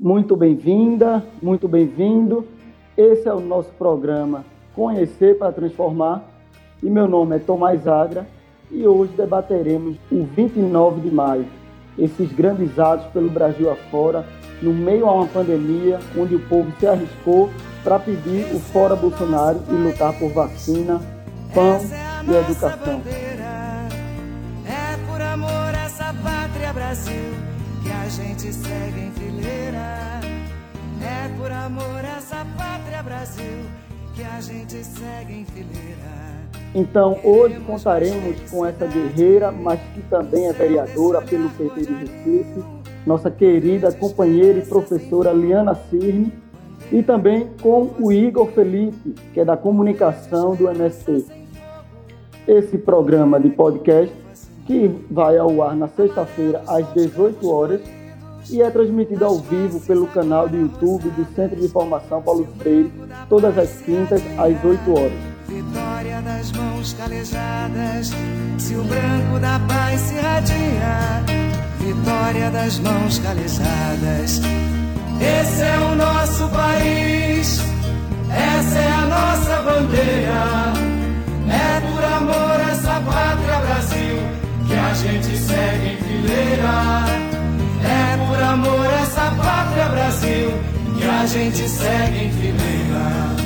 Muito bem-vinda, muito bem-vindo. Esse é o nosso programa Conhecer para Transformar. E meu nome é Tomás Agra e hoje debateremos o 29 de maio, esses grandes atos pelo Brasil afora, no meio a uma pandemia onde o povo se arriscou para pedir o fora Bolsonaro e lutar por vacina, pão é e educação. É por amor essa pátria Brasil que a gente segue em. Amor essa pátria Brasil que a gente segue em fileira. Então, hoje contaremos com essa guerreira, mas que também é vereadora pelo PT de Recife, nossa querida companheira e professora Liana Cirne, e também com o Igor Felipe, que é da comunicação do MST. Esse programa de podcast, que vai ao ar na sexta-feira às 18 horas e é transmitido ao vivo pelo canal do YouTube do Centro de Informação Paulo Freire, todas as quintas às 8 horas. Vitória das mãos calejadas, se o branco da paz se radia. Vitória das mãos calejadas. Esse é o nosso país, essa é a nossa bandeira. É por amor essa pátria Brasil que a gente segue em fileira. Amor essa pátria Brasil que a gente segue em fileira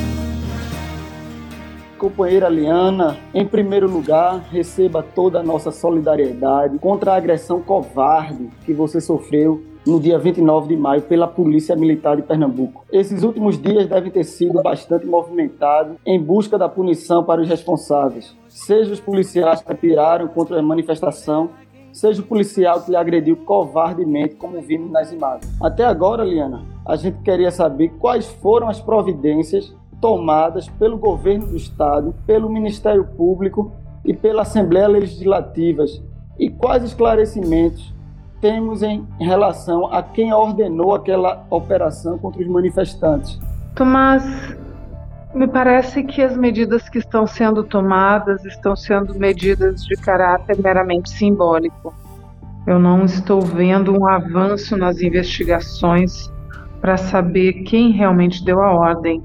companheira Liana, em primeiro lugar, receba toda a nossa solidariedade contra a agressão covarde que você sofreu no dia 29 de maio pela Polícia Militar de Pernambuco. Esses últimos dias devem ter sido bastante movimentados em busca da punição para os responsáveis, seja os policiais que atiraram contra a manifestação, seja o policial que lhe agrediu covardemente, como vimos nas imagens. Até agora, Liana, a gente queria saber quais foram as providências tomadas pelo governo do estado, pelo Ministério Público e pela Assembleia Legislativa e quais esclarecimentos temos em relação a quem ordenou aquela operação contra os manifestantes. Tomás, me parece que as medidas que estão sendo tomadas estão sendo medidas de caráter meramente simbólico. Eu não estou vendo um avanço nas investigações para saber quem realmente deu a ordem.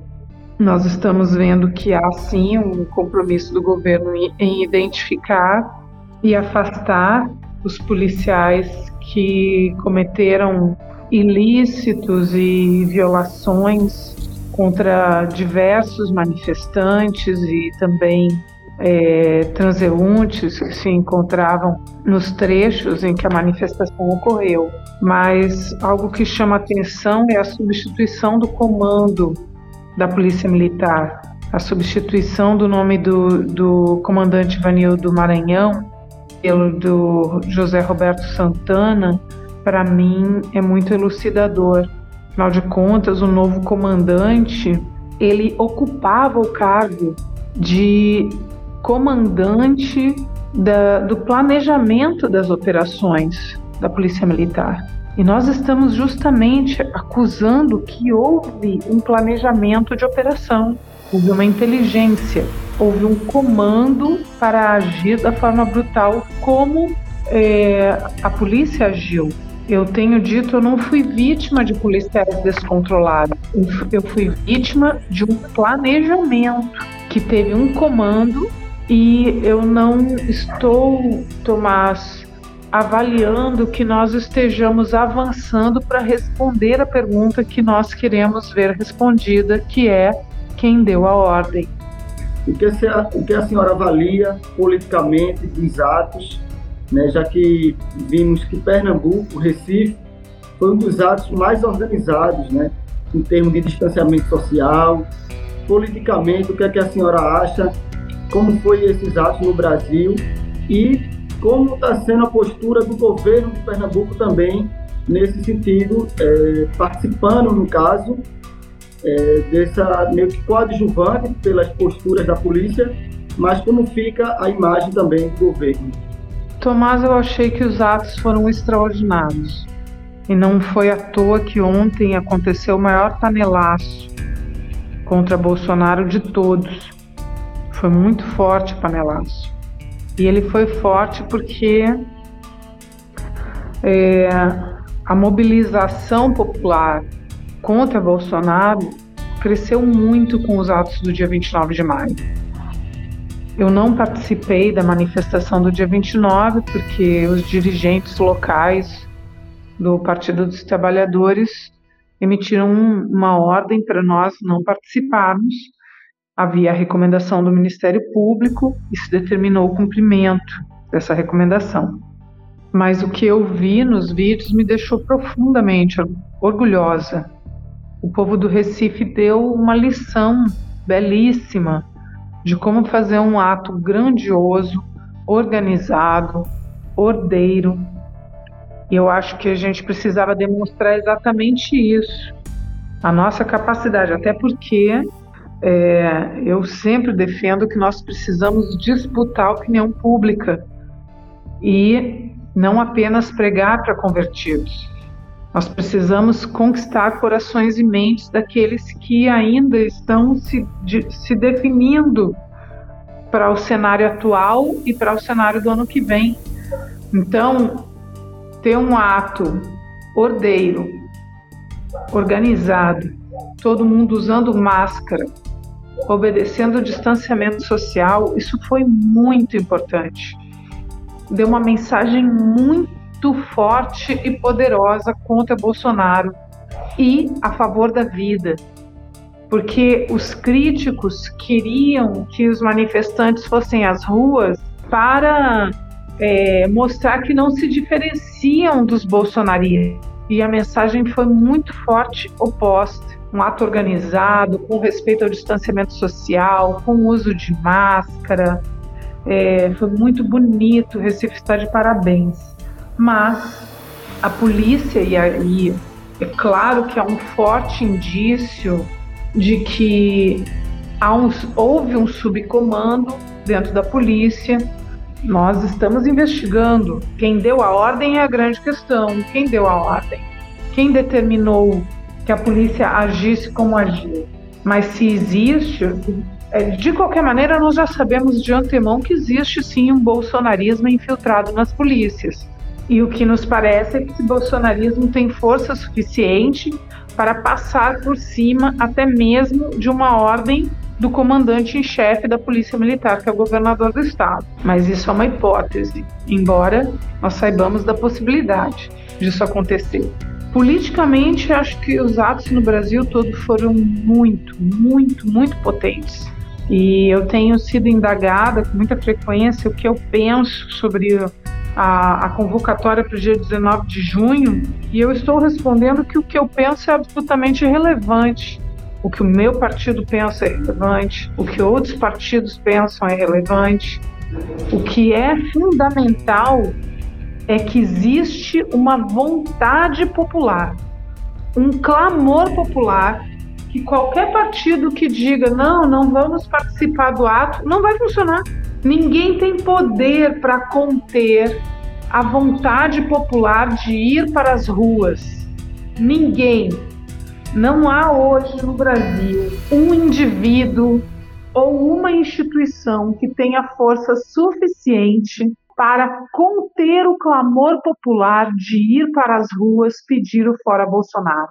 Nós estamos vendo que há sim um compromisso do governo em identificar e afastar os policiais que cometeram ilícitos e violações contra diversos manifestantes e também é, transeuntes que se encontravam nos trechos em que a manifestação ocorreu. Mas algo que chama atenção é a substituição do comando da Polícia Militar, a substituição do nome do, do comandante Vanildo Maranhão pelo do José Roberto Santana, para mim é muito elucidador. Afinal de contas, o novo comandante ele ocupava o cargo de comandante da, do planejamento das operações da Polícia Militar. E nós estamos justamente acusando que houve um planejamento de operação, houve uma inteligência, houve um comando para agir da forma brutal como é, a polícia agiu. Eu tenho dito, eu não fui vítima de policiais descontrolados. Eu fui vítima de um planejamento que teve um comando e eu não estou, Tomás, avaliando que nós estejamos avançando para responder a pergunta que nós queremos ver respondida, que é quem deu a ordem. O que a, o que a senhora avalia politicamente dos atos, né, já que vimos que Pernambuco, Recife, foi um dos atos mais organizados, né, em termos de distanciamento social, politicamente, o que, é que a senhora acha, como foi esses atos no Brasil e como está sendo a postura do governo de Pernambuco também nesse sentido, é, participando, no caso, é, dessa meio que coadjuvante pelas posturas da polícia, mas como fica a imagem também do governo. Tomás, eu achei que os atos foram extraordinários. E não foi à toa que ontem aconteceu o maior panelaço contra Bolsonaro de todos. Foi muito forte o panelaço. E ele foi forte porque é, a mobilização popular contra Bolsonaro cresceu muito com os atos do dia 29 de maio. Eu não participei da manifestação do dia 29 porque os dirigentes locais do Partido dos Trabalhadores emitiram uma ordem para nós não participarmos. Havia a recomendação do Ministério Público e se determinou o cumprimento dessa recomendação. Mas o que eu vi nos vídeos me deixou profundamente orgulhosa. O povo do Recife deu uma lição belíssima de como fazer um ato grandioso, organizado, ordeiro. E eu acho que a gente precisava demonstrar exatamente isso, a nossa capacidade, até porque é, eu sempre defendo que nós precisamos disputar a opinião pública e não apenas pregar para convertidos. Nós precisamos conquistar corações e mentes daqueles que ainda estão se, de, se definindo para o cenário atual e para o cenário do ano que vem. Então, ter um ato ordeiro, organizado, todo mundo usando máscara, obedecendo o distanciamento social, isso foi muito importante. Deu uma mensagem muito muito forte e poderosa contra Bolsonaro e a favor da vida, porque os críticos queriam que os manifestantes fossem às ruas para é, mostrar que não se diferenciam dos bolsonaristas. E a mensagem foi muito forte oposta. Um ato organizado, com respeito ao distanciamento social, com uso de máscara. É, foi muito bonito. Recife está de parabéns mas a polícia, e aí é claro que há um forte indício de que um, houve um subcomando dentro da polícia. Nós estamos investigando. Quem deu a ordem é a grande questão. Quem deu a ordem? Quem determinou que a polícia agisse como agiu? Mas se existe, é, de qualquer maneira, nós já sabemos de antemão que existe sim um bolsonarismo infiltrado nas polícias. E o que nos parece é que esse bolsonarismo tem força suficiente para passar por cima até mesmo de uma ordem do comandante em chefe da Polícia Militar, que é o governador do estado. Mas isso é uma hipótese, embora nós saibamos da possibilidade disso acontecer. Politicamente, acho que os atos no Brasil todo foram muito, muito, muito potentes. E eu tenho sido indagada com muita frequência o que eu penso sobre a, a convocatória para o dia 19 de junho e eu estou respondendo que o que eu penso é absolutamente irrelevante. O que o meu partido pensa é relevante, o que outros partidos pensam é relevante. O que é fundamental é que existe uma vontade popular, um clamor popular que qualquer partido que diga não, não vamos participar do ato, não vai funcionar. Ninguém tem poder para conter a vontade popular de ir para as ruas. Ninguém. Não há hoje no Brasil um indivíduo ou uma instituição que tenha força suficiente para conter o clamor popular de ir para as ruas pedir o fora Bolsonaro.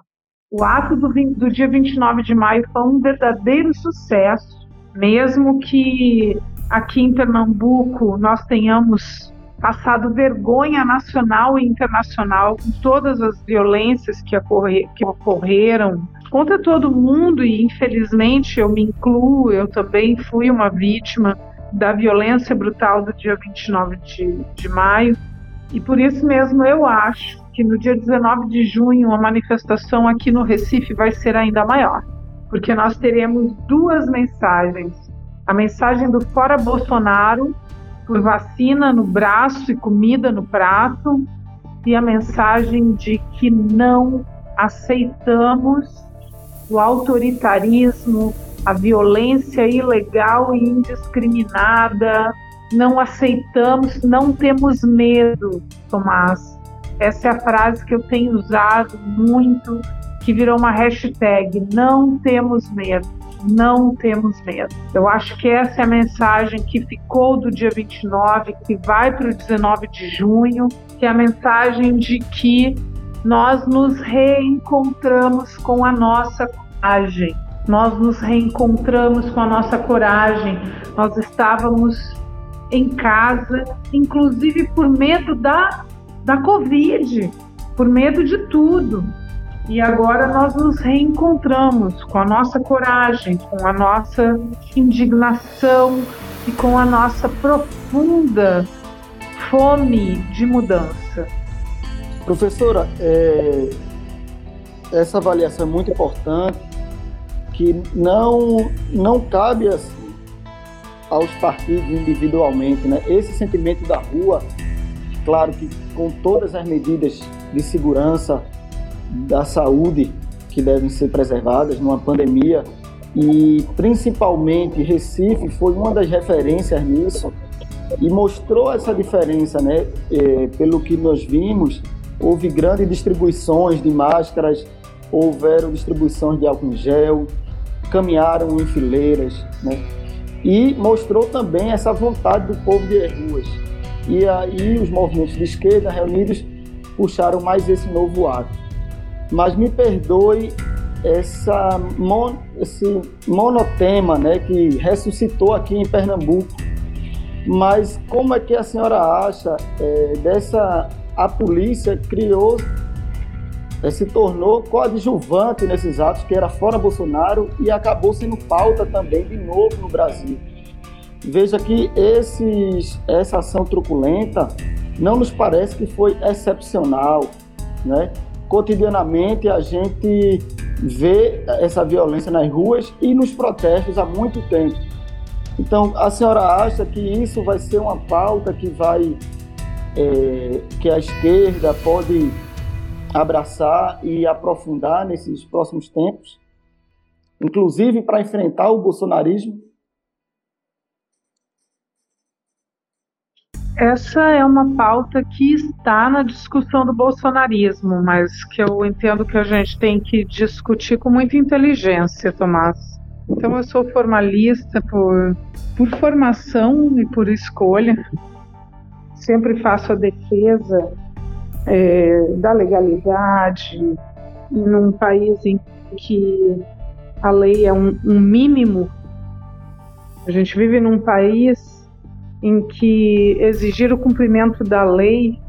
O ato do, do dia 29 de maio foi um verdadeiro sucesso, mesmo que aqui em Pernambuco nós tenhamos passado vergonha nacional e internacional com todas as violências que, ocorre, que ocorreram contra todo mundo e infelizmente eu me incluo, eu também fui uma vítima da violência brutal do dia 29 de, de maio. E por isso mesmo eu acho que no dia 19 de junho a manifestação aqui no Recife vai ser ainda maior, porque nós teremos duas mensagens a mensagem do Fora Bolsonaro, por vacina no braço e comida no prato, e a mensagem de que não aceitamos o autoritarismo, a violência ilegal e indiscriminada, não aceitamos, não temos medo, Tomás. Essa é a frase que eu tenho usado muito, que virou uma hashtag, não temos medo não temos medo. Eu acho que essa é a mensagem que ficou do dia 29, que vai para o 19 de junho, que é a mensagem de que nós nos reencontramos com a nossa coragem. Nós nos reencontramos com a nossa coragem. Nós estávamos em casa, inclusive por medo da, da Covid, por medo de tudo. E agora nós nos reencontramos com a nossa coragem, com a nossa indignação e com a nossa profunda fome de mudança. Professora, é, essa avaliação é muito importante, que não, não cabe assim, aos partidos individualmente. Né? Esse sentimento da rua, claro que com todas as medidas de segurança da saúde que devem ser preservadas numa pandemia, e principalmente Recife foi uma das referências nisso e mostrou essa diferença, né? É, pelo que nós vimos, houve grandes distribuições de máscaras, houveram distribuições de álcool em gel, caminharam em fileiras, né? E mostrou também essa vontade do povo de ruas. E aí os movimentos de esquerda reunidos puxaram mais esse novo ato. Mas me perdoe essa mon, esse monotema né, que ressuscitou aqui em Pernambuco. Mas como é que a senhora acha é, dessa a polícia criou é, se tornou coadjuvante nesses atos que era fora Bolsonaro e acabou sendo pauta também de novo no Brasil. Veja que esses, essa ação truculenta não nos parece que foi excepcional, né? Cotidianamente a gente vê essa violência nas ruas e nos protestos há muito tempo. Então, a senhora acha que isso vai ser uma pauta que vai é, que a esquerda pode abraçar e aprofundar nesses próximos tempos, inclusive para enfrentar o bolsonarismo? Essa é uma pauta que está na discussão do bolsonarismo, mas que eu entendo que a gente tem que discutir com muita inteligência, Tomás. Então, eu sou formalista por, por formação e por escolha. Sempre faço a defesa é, da legalidade, e num país em que a lei é um, um mínimo. A gente vive num país em que exigir o cumprimento da lei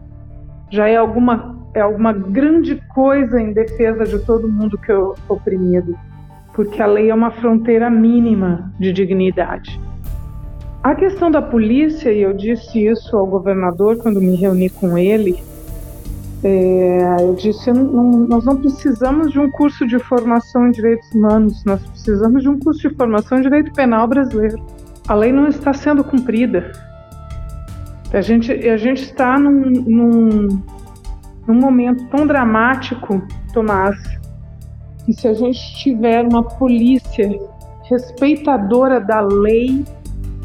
já é alguma, é alguma grande coisa em defesa de todo mundo que é oprimido, porque a lei é uma fronteira mínima de dignidade. A questão da polícia, e eu disse isso ao governador quando me reuni com ele, é, eu disse: não, nós não precisamos de um curso de formação em direitos humanos, nós precisamos de um curso de formação em direito penal brasileiro a lei não está sendo cumprida. A gente, a gente está num, num, num momento tão dramático, Tomás, que se a gente tiver uma polícia respeitadora da lei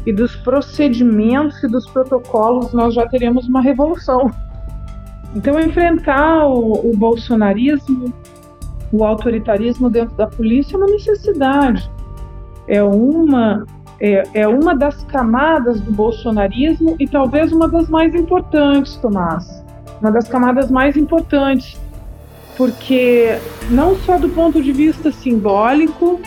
e dos procedimentos e dos protocolos, nós já teremos uma revolução. Então, enfrentar o, o bolsonarismo, o autoritarismo dentro da polícia é uma necessidade. É uma é, é uma das camadas do bolsonarismo e talvez uma das mais importantes, Tomás. Uma das camadas mais importantes, porque não só do ponto de vista simbólico,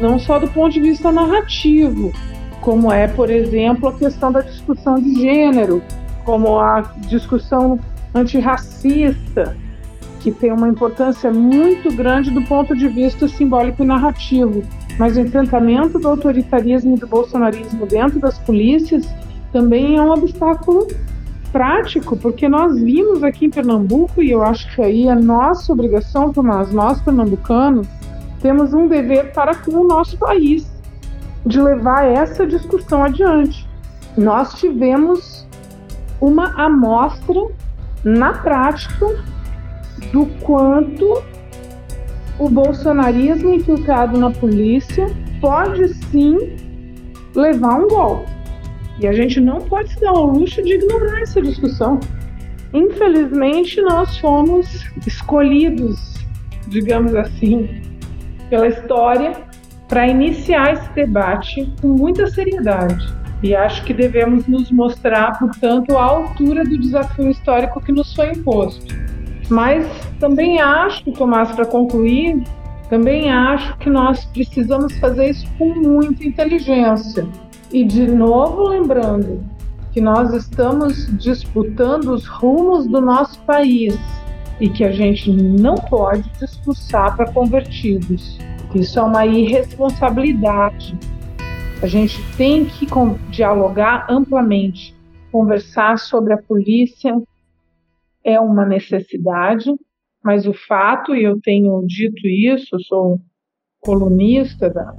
não só do ponto de vista narrativo, como é, por exemplo, a questão da discussão de gênero, como a discussão antirracista, que tem uma importância muito grande do ponto de vista simbólico e narrativo. Mas o enfrentamento do autoritarismo e do bolsonarismo dentro das polícias também é um obstáculo prático, porque nós vimos aqui em Pernambuco, e eu acho que aí é nossa obrigação, Tomás, nós pernambucanos, temos um dever para com o nosso país de levar essa discussão adiante. Nós tivemos uma amostra na prática do quanto o bolsonarismo infiltrado na polícia pode sim levar um golpe. E a gente não pode se dar ao luxo de ignorar essa discussão. Infelizmente, nós fomos escolhidos, digamos assim, pela história para iniciar esse debate com muita seriedade. E acho que devemos nos mostrar, portanto, à altura do desafio histórico que nos foi imposto. Mas também acho, Tomás, para concluir, também acho que nós precisamos fazer isso com muita inteligência. E de novo lembrando que nós estamos disputando os rumos do nosso país e que a gente não pode disputar para convertidos. Isso é uma irresponsabilidade. A gente tem que dialogar amplamente, conversar sobre a polícia é uma necessidade, mas o fato, e eu tenho dito isso, sou colunista da,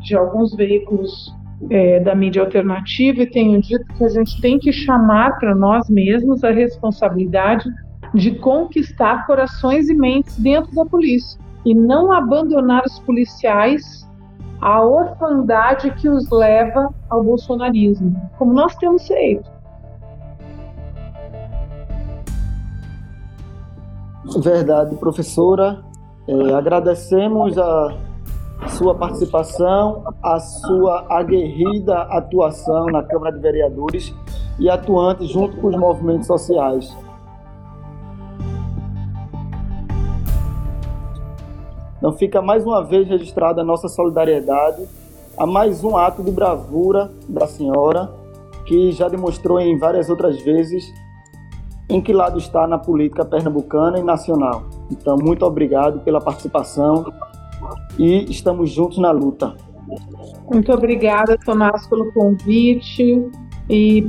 de alguns veículos é, da mídia alternativa e tenho dito que a gente tem que chamar para nós mesmos a responsabilidade de conquistar corações e mentes dentro da polícia e não abandonar os policiais à orfandade que os leva ao bolsonarismo, como nós temos feito. Verdade, professora. É, agradecemos a sua participação, a sua aguerrida atuação na Câmara de Vereadores e atuante junto com os movimentos sociais. Então fica mais uma vez registrada a nossa solidariedade a mais um ato de bravura da senhora, que já demonstrou em várias outras vezes em que lado está na política pernambucana e nacional. Então, muito obrigado pela participação e estamos juntos na luta. Muito obrigada, Tomás, pelo convite e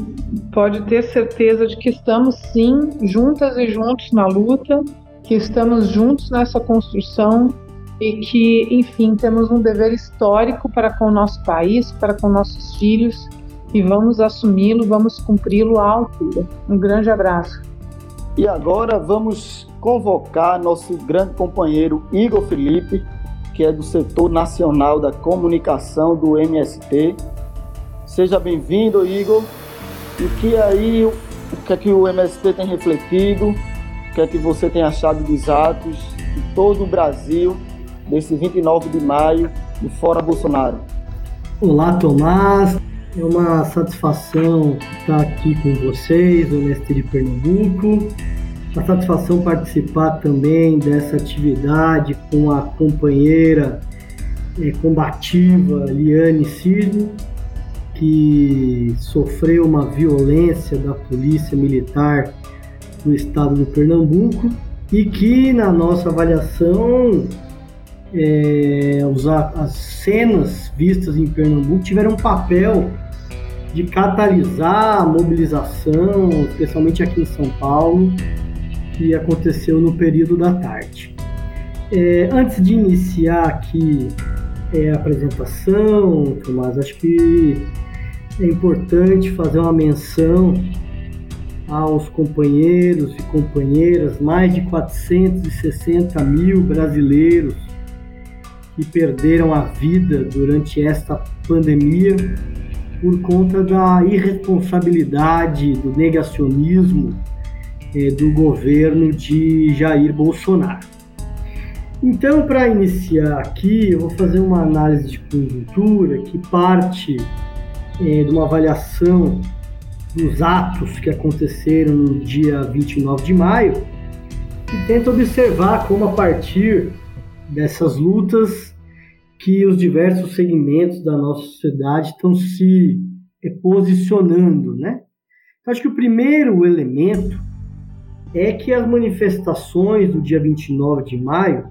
pode ter certeza de que estamos sim juntas e juntos na luta, que estamos juntos nessa construção e que, enfim, temos um dever histórico para com o nosso país, para com nossos filhos e vamos assumi-lo, vamos cumpri-lo à altura. Um grande abraço. E agora vamos convocar nosso grande companheiro Igor Felipe, que é do setor nacional da comunicação do MST. Seja bem-vindo, Igor. E que aí, o que é que o MST tem refletido, o que é que você tem achado dos atos de todo o Brasil desse 29 de maio do Fora Bolsonaro? Olá, Tomás. É uma satisfação estar aqui com vocês, o MST de Pernambuco. Uma satisfação participar também dessa atividade com a companheira é, combativa Liane Cirne, que sofreu uma violência da polícia militar do estado do Pernambuco e que, na nossa avaliação, é, as cenas vistas em Pernambuco tiveram um papel de catalisar a mobilização, especialmente aqui em São Paulo, que aconteceu no período da tarde. É, antes de iniciar aqui é, a apresentação, Tomás, acho que é importante fazer uma menção aos companheiros e companheiras, mais de 460 mil brasileiros que perderam a vida durante esta pandemia por conta da irresponsabilidade, do negacionismo é, do governo de Jair Bolsonaro. Então, para iniciar aqui, eu vou fazer uma análise de conjuntura que parte é, de uma avaliação dos atos que aconteceram no dia 29 de maio e tenta observar como, a partir dessas lutas, que os diversos segmentos da nossa sociedade estão se eh, posicionando, né? Então, acho que o primeiro elemento é que as manifestações do dia 29 de maio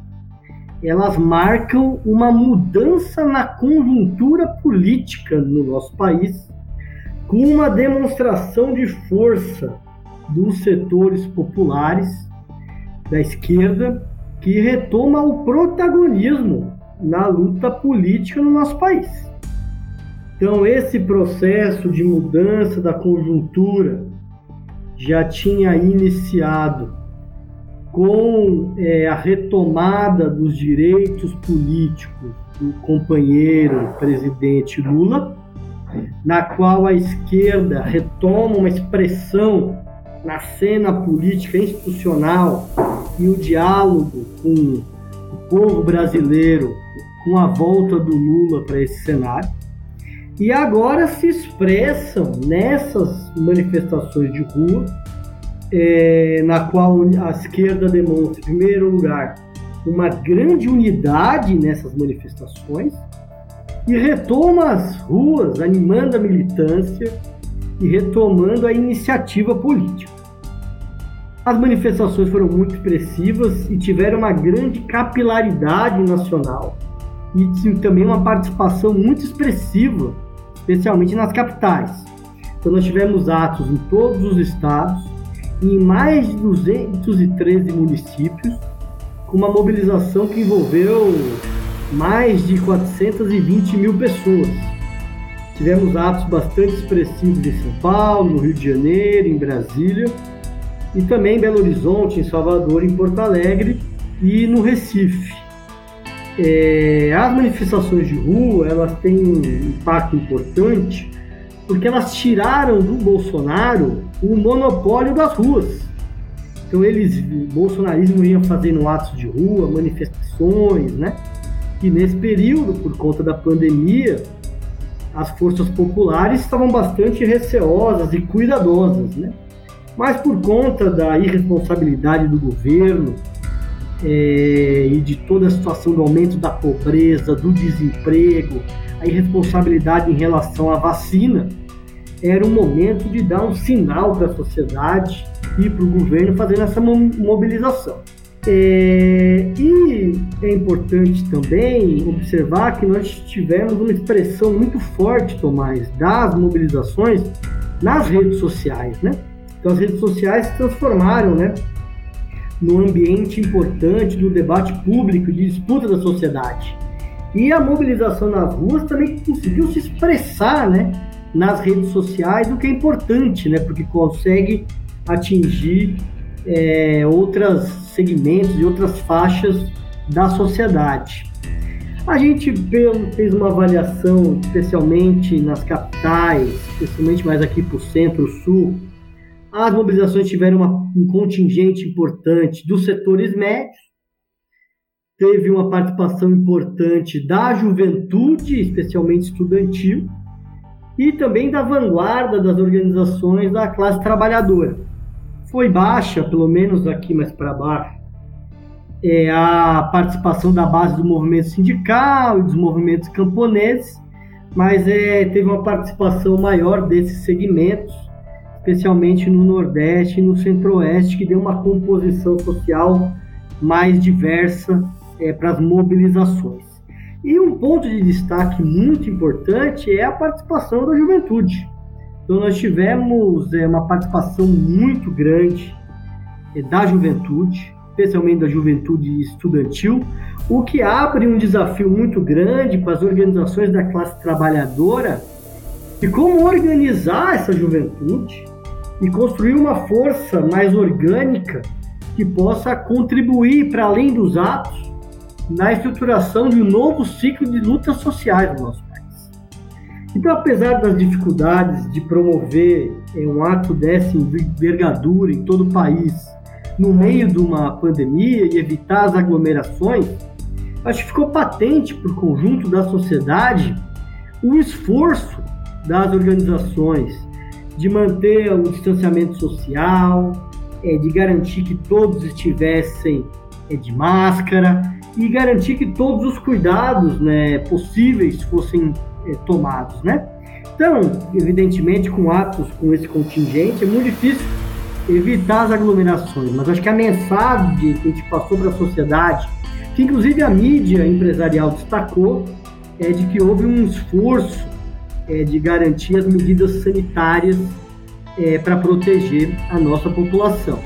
elas marcam uma mudança na conjuntura política no nosso país, com uma demonstração de força dos setores populares da esquerda que retoma o protagonismo na luta política no nosso país. Então, esse processo de mudança da conjuntura já tinha iniciado com é, a retomada dos direitos políticos do companheiro presidente Lula, na qual a esquerda retoma uma expressão na cena política institucional e o diálogo com o povo brasileiro com a volta do Lula para esse cenário. E agora se expressam nessas manifestações de rua é, na qual a esquerda demonstra, em primeiro lugar, uma grande unidade nessas manifestações e retoma as ruas, animando a militância e retomando a iniciativa política. As manifestações foram muito expressivas e tiveram uma grande capilaridade nacional e também uma participação muito expressiva, especialmente nas capitais. Então nós tivemos atos em todos os estados, em mais de 213 municípios, com uma mobilização que envolveu mais de 420 mil pessoas. Tivemos atos bastante expressivos em São Paulo, no Rio de Janeiro, em Brasília, e também em Belo Horizonte, em Salvador, em Porto Alegre e no Recife. É, as manifestações de rua elas têm um impacto importante porque elas tiraram do Bolsonaro o monopólio das ruas. Então eles, o bolsonarismo ia fazendo atos de rua, manifestações, né? E nesse período, por conta da pandemia, as forças populares estavam bastante receosas e cuidadosas, né? Mas por conta da irresponsabilidade do governo é, e de toda a situação do aumento da pobreza, do desemprego, a irresponsabilidade em relação à vacina, era o momento de dar um sinal para a sociedade e para o governo fazendo essa mobilização. É, e é importante também observar que nós tivemos uma expressão muito forte, Tomás, das mobilizações nas redes sociais, né? Então as redes sociais se transformaram, né, num ambiente importante do debate público, de disputa da sociedade. E a mobilização nas ruas também conseguiu se expressar, né, nas redes sociais, o que é importante, né, porque consegue atingir é, outros segmentos e outras faixas da sociedade. A gente fez uma avaliação, especialmente nas capitais, especialmente mais aqui para o centro-sul, as mobilizações tiveram uma, um contingente importante dos setores médios, teve uma participação importante da juventude, especialmente estudantil, e também da vanguarda das organizações da classe trabalhadora. Foi baixa, pelo menos aqui mais para baixo, é a participação da base do movimento sindical e dos movimentos camponeses, mas é, teve uma participação maior desses segmentos especialmente no Nordeste e no Centro-Oeste, que deu uma composição social mais diversa é, para as mobilizações. E um ponto de destaque muito importante é a participação da juventude. Então, nós tivemos é, uma participação muito grande é, da juventude, especialmente da juventude estudantil, o que abre um desafio muito grande para as organizações da classe trabalhadora de como organizar essa juventude e construir uma força mais orgânica que possa contribuir para além dos atos na estruturação de um novo ciclo de lutas sociais no nosso país. Então, apesar das dificuldades de promover um ato dessa envergadura em todo o país no meio de uma pandemia e evitar as aglomerações, acho que ficou patente para o conjunto da sociedade o esforço das organizações de manter o distanciamento social, é, de garantir que todos estivessem é, de máscara e garantir que todos os cuidados né, possíveis fossem é, tomados, né? Então, evidentemente, com atos com esse contingente, é muito difícil evitar as aglomerações, mas acho que a mensagem que a gente passou para a sociedade, que inclusive a mídia empresarial destacou, é de que houve um esforço é, de garantir as medidas sanitárias é, para proteger a nossa população.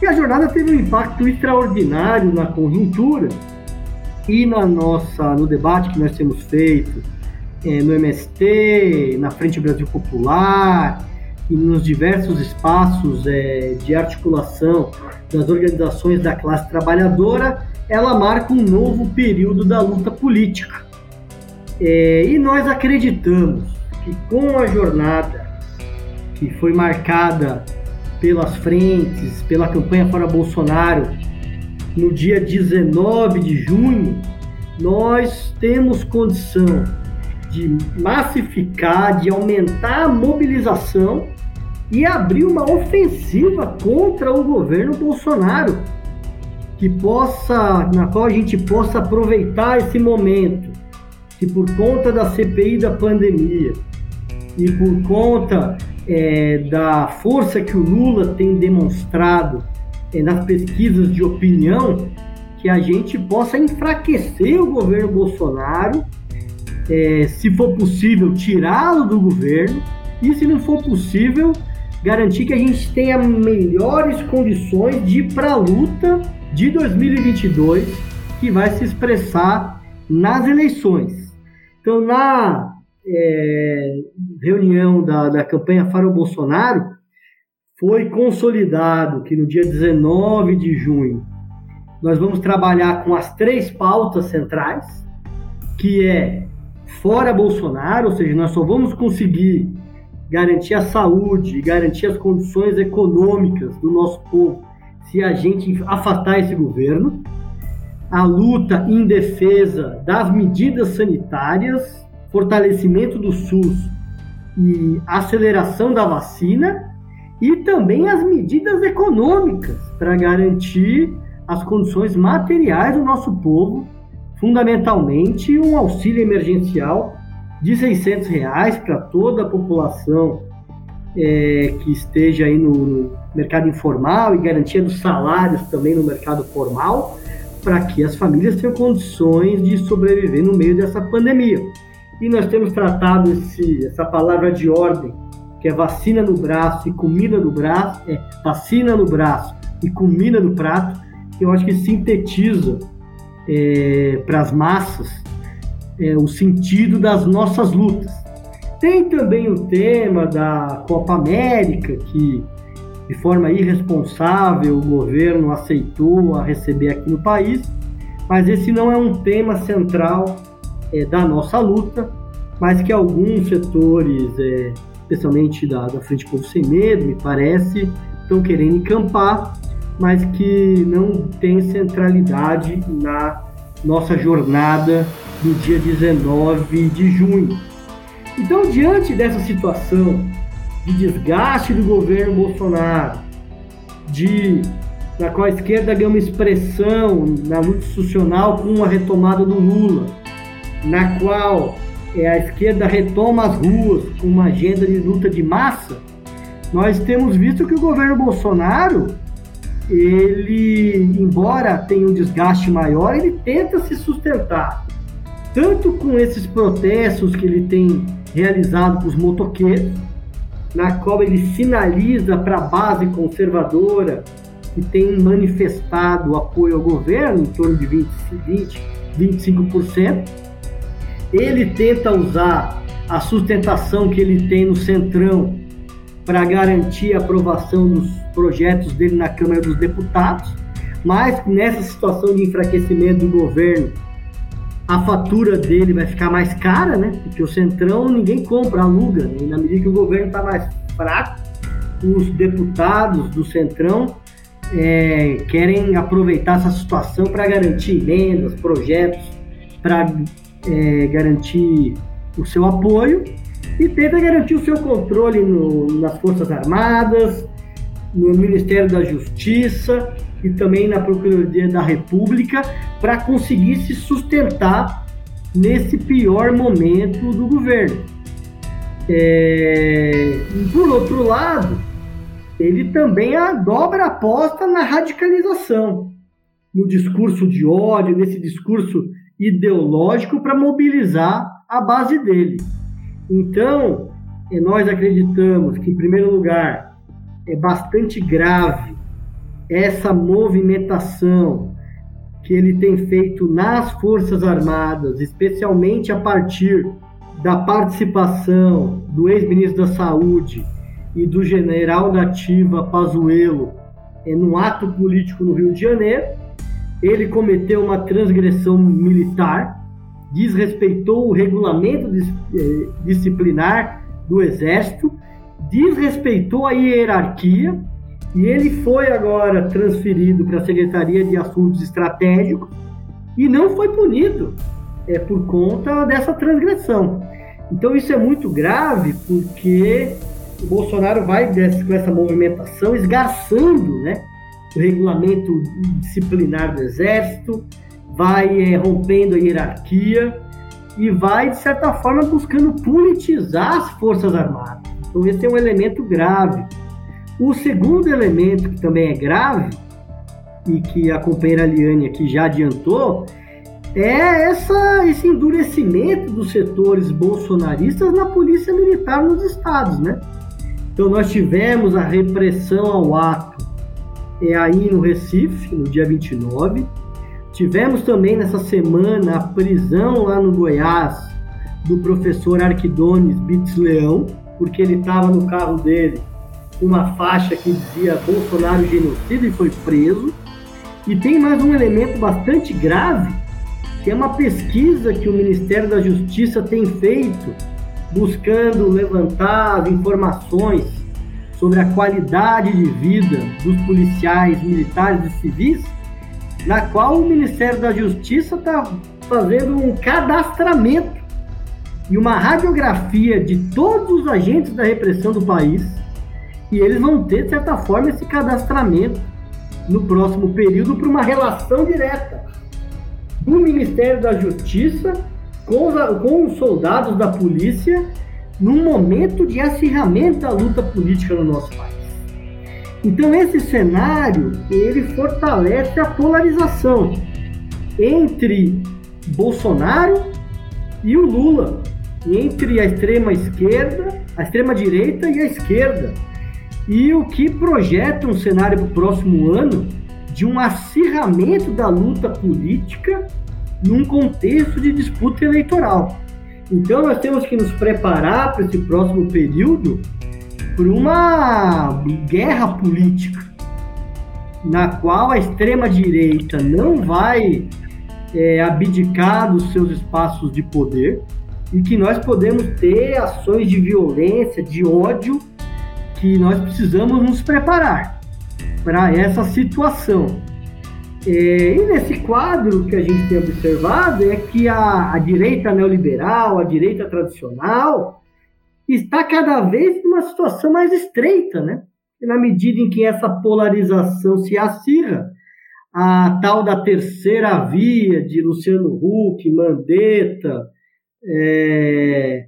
E a jornada teve um impacto extraordinário na conjuntura e na nossa, no debate que nós temos feito é, no MST, na Frente Brasil Popular e nos diversos espaços é, de articulação das organizações da classe trabalhadora, ela marca um novo período da luta política é, e nós acreditamos que com a jornada que foi marcada pelas frentes, pela campanha fora Bolsonaro, no dia 19 de junho, nós temos condição de massificar, de aumentar a mobilização e abrir uma ofensiva contra o governo Bolsonaro, que possa, na qual a gente possa aproveitar esse momento, que por conta da CPI da pandemia e por conta é, da força que o Lula tem demonstrado é, nas pesquisas de opinião, que a gente possa enfraquecer o governo Bolsonaro, é, se for possível, tirá-lo do governo, e se não for possível, garantir que a gente tenha melhores condições de ir para a luta de 2022, que vai se expressar nas eleições. Então, na é, reunião da, da campanha Faro Bolsonaro, foi consolidado que no dia 19 de junho nós vamos trabalhar com as três pautas centrais, que é fora Bolsonaro, ou seja, nós só vamos conseguir garantir a saúde garantir as condições econômicas do nosso povo se a gente afastar esse governo, a luta em defesa das medidas sanitárias, fortalecimento do SUS e aceleração da vacina, e também as medidas econômicas para garantir as condições materiais do nosso povo, fundamentalmente um auxílio emergencial de 600 reais para toda a população é, que esteja aí no, no, mercado informal e garantia dos salários também no mercado formal, para que as famílias tenham condições de sobreviver no meio dessa pandemia. E nós temos tratado esse, essa palavra de ordem, que é vacina no braço e comida no braço, é vacina no braço e comida no prato, que eu acho que sintetiza é, para as massas é, o sentido das nossas lutas. Tem também o tema da Copa América, que de forma irresponsável o governo aceitou a receber aqui no país, mas esse não é um tema central é, da nossa luta, mas que alguns setores, é, especialmente da, da Frente Povo Sem Medo, me parece, estão querendo encampar, mas que não tem centralidade na nossa jornada do dia 19 de junho. Então, diante dessa situação de desgaste do governo Bolsonaro, de na qual a esquerda ganha uma expressão na luta institucional com a retomada do Lula, na qual é, a esquerda retoma as ruas com uma agenda de luta de massa, nós temos visto que o governo Bolsonaro, ele, embora tenha um desgaste maior, ele tenta se sustentar tanto com esses protestos que ele tem realizado com os motoqueiros, na qual ele sinaliza para a base conservadora que tem manifestado apoio ao governo, em torno de 20, 20 25%. Ele tenta usar a sustentação que ele tem no Centrão para garantir a aprovação dos projetos dele na Câmara dos Deputados, mas nessa situação de enfraquecimento do governo, a fatura dele vai ficar mais cara, né? Porque o Centrão ninguém compra, aluga. Né? E na medida que o governo está mais fraco, os deputados do Centrão é, querem aproveitar essa situação para garantir emendas, projetos, para é, garantir o seu apoio e tenta garantir o seu controle no, nas Forças Armadas, no Ministério da Justiça e também na Procuradoria da República para conseguir se sustentar nesse pior momento do governo. É, por outro lado, ele também dobra a aposta na radicalização, no discurso de ódio, nesse discurso ideológico para mobilizar a base dele. Então, nós acreditamos que, em primeiro lugar, é bastante grave essa movimentação que ele tem feito nas Forças Armadas, especialmente a partir da participação do ex-ministro da Saúde e do general da ativa Pazuello num ato político no Rio de Janeiro. Ele cometeu uma transgressão militar, desrespeitou o regulamento eh, disciplinar do Exército, desrespeitou a hierarquia e ele foi agora transferido para a Secretaria de Assuntos Estratégicos e não foi punido é, por conta dessa transgressão. Então isso é muito grave porque o Bolsonaro vai com essa movimentação esgarçando né, o regulamento disciplinar do Exército, vai é, rompendo a hierarquia e vai, de certa forma, buscando politizar as Forças Armadas. Então, esse é um elemento grave. O segundo elemento, que também é grave, e que a companheira Liane aqui já adiantou, é essa, esse endurecimento dos setores bolsonaristas na polícia militar nos estados, né? Então nós tivemos a repressão ao ato é aí no Recife, no dia 29. Tivemos também nessa semana a prisão lá no Goiás do professor Arquidones Bits Leão, porque ele estava no carro dele uma faixa que dizia Bolsonaro genocida e foi preso. E tem mais um elemento bastante grave, que é uma pesquisa que o Ministério da Justiça tem feito buscando levantar as informações sobre a qualidade de vida dos policiais, militares e civis, na qual o Ministério da Justiça está fazendo um cadastramento e uma radiografia de todos os agentes da repressão do país, e eles vão ter, de certa forma, esse cadastramento no próximo período para uma relação direta do Ministério da Justiça com os, com os soldados da polícia num momento de acirramento da luta política no nosso país. Então esse cenário ele fortalece a polarização entre Bolsonaro e o Lula, entre a extrema esquerda, a extrema direita e a esquerda. E o que projeta um cenário para o próximo ano de um acirramento da luta política num contexto de disputa eleitoral. Então nós temos que nos preparar para esse próximo período por uma guerra política, na qual a extrema-direita não vai é, abdicar dos seus espaços de poder e que nós podemos ter ações de violência, de ódio, que nós precisamos nos preparar para essa situação. É, e nesse quadro que a gente tem observado é que a, a direita neoliberal, a direita tradicional, está cada vez numa situação mais estreita, né? E na medida em que essa polarização se acirra, a tal da terceira via de Luciano Huck, Mandetta é,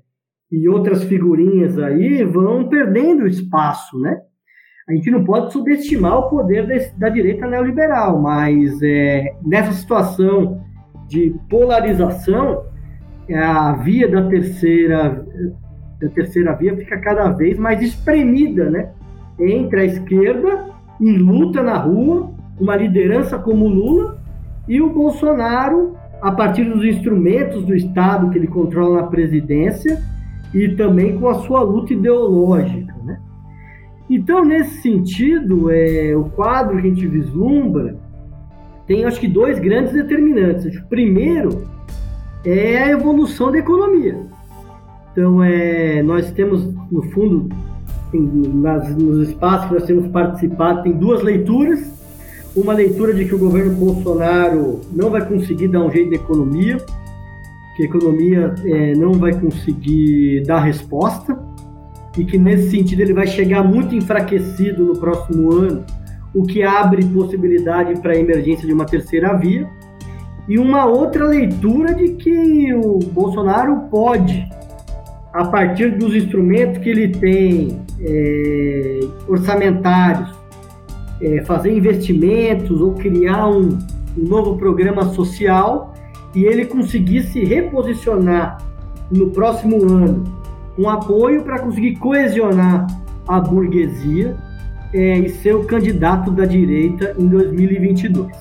e outras figurinhas aí vão perdendo espaço, né? a gente não pode subestimar o poder desse, da direita neoliberal, mas é, nessa situação de polarização, a via da terceira, da terceira via fica cada vez mais espremida, né? Entre a esquerda, em luta na rua, uma liderança como Lula, e o Bolsonaro, a partir dos instrumentos do Estado que ele controla na presidência, e também com a sua luta ideológica. Então, nesse sentido, é, o quadro que a gente vislumbra tem, acho que, dois grandes determinantes. O primeiro é a evolução da economia. Então, é, nós temos, no fundo, tem, nas, nos espaços que nós temos participado, tem duas leituras. Uma leitura de que o governo Bolsonaro não vai conseguir dar um jeito na economia, que a economia é, não vai conseguir dar resposta e que nesse sentido ele vai chegar muito enfraquecido no próximo ano, o que abre possibilidade para a emergência de uma terceira via. E uma outra leitura de que o Bolsonaro pode, a partir dos instrumentos que ele tem é, orçamentários, é, fazer investimentos ou criar um, um novo programa social e ele conseguir se reposicionar no próximo ano um apoio para conseguir coesionar a burguesia é, e ser o candidato da direita em 2022.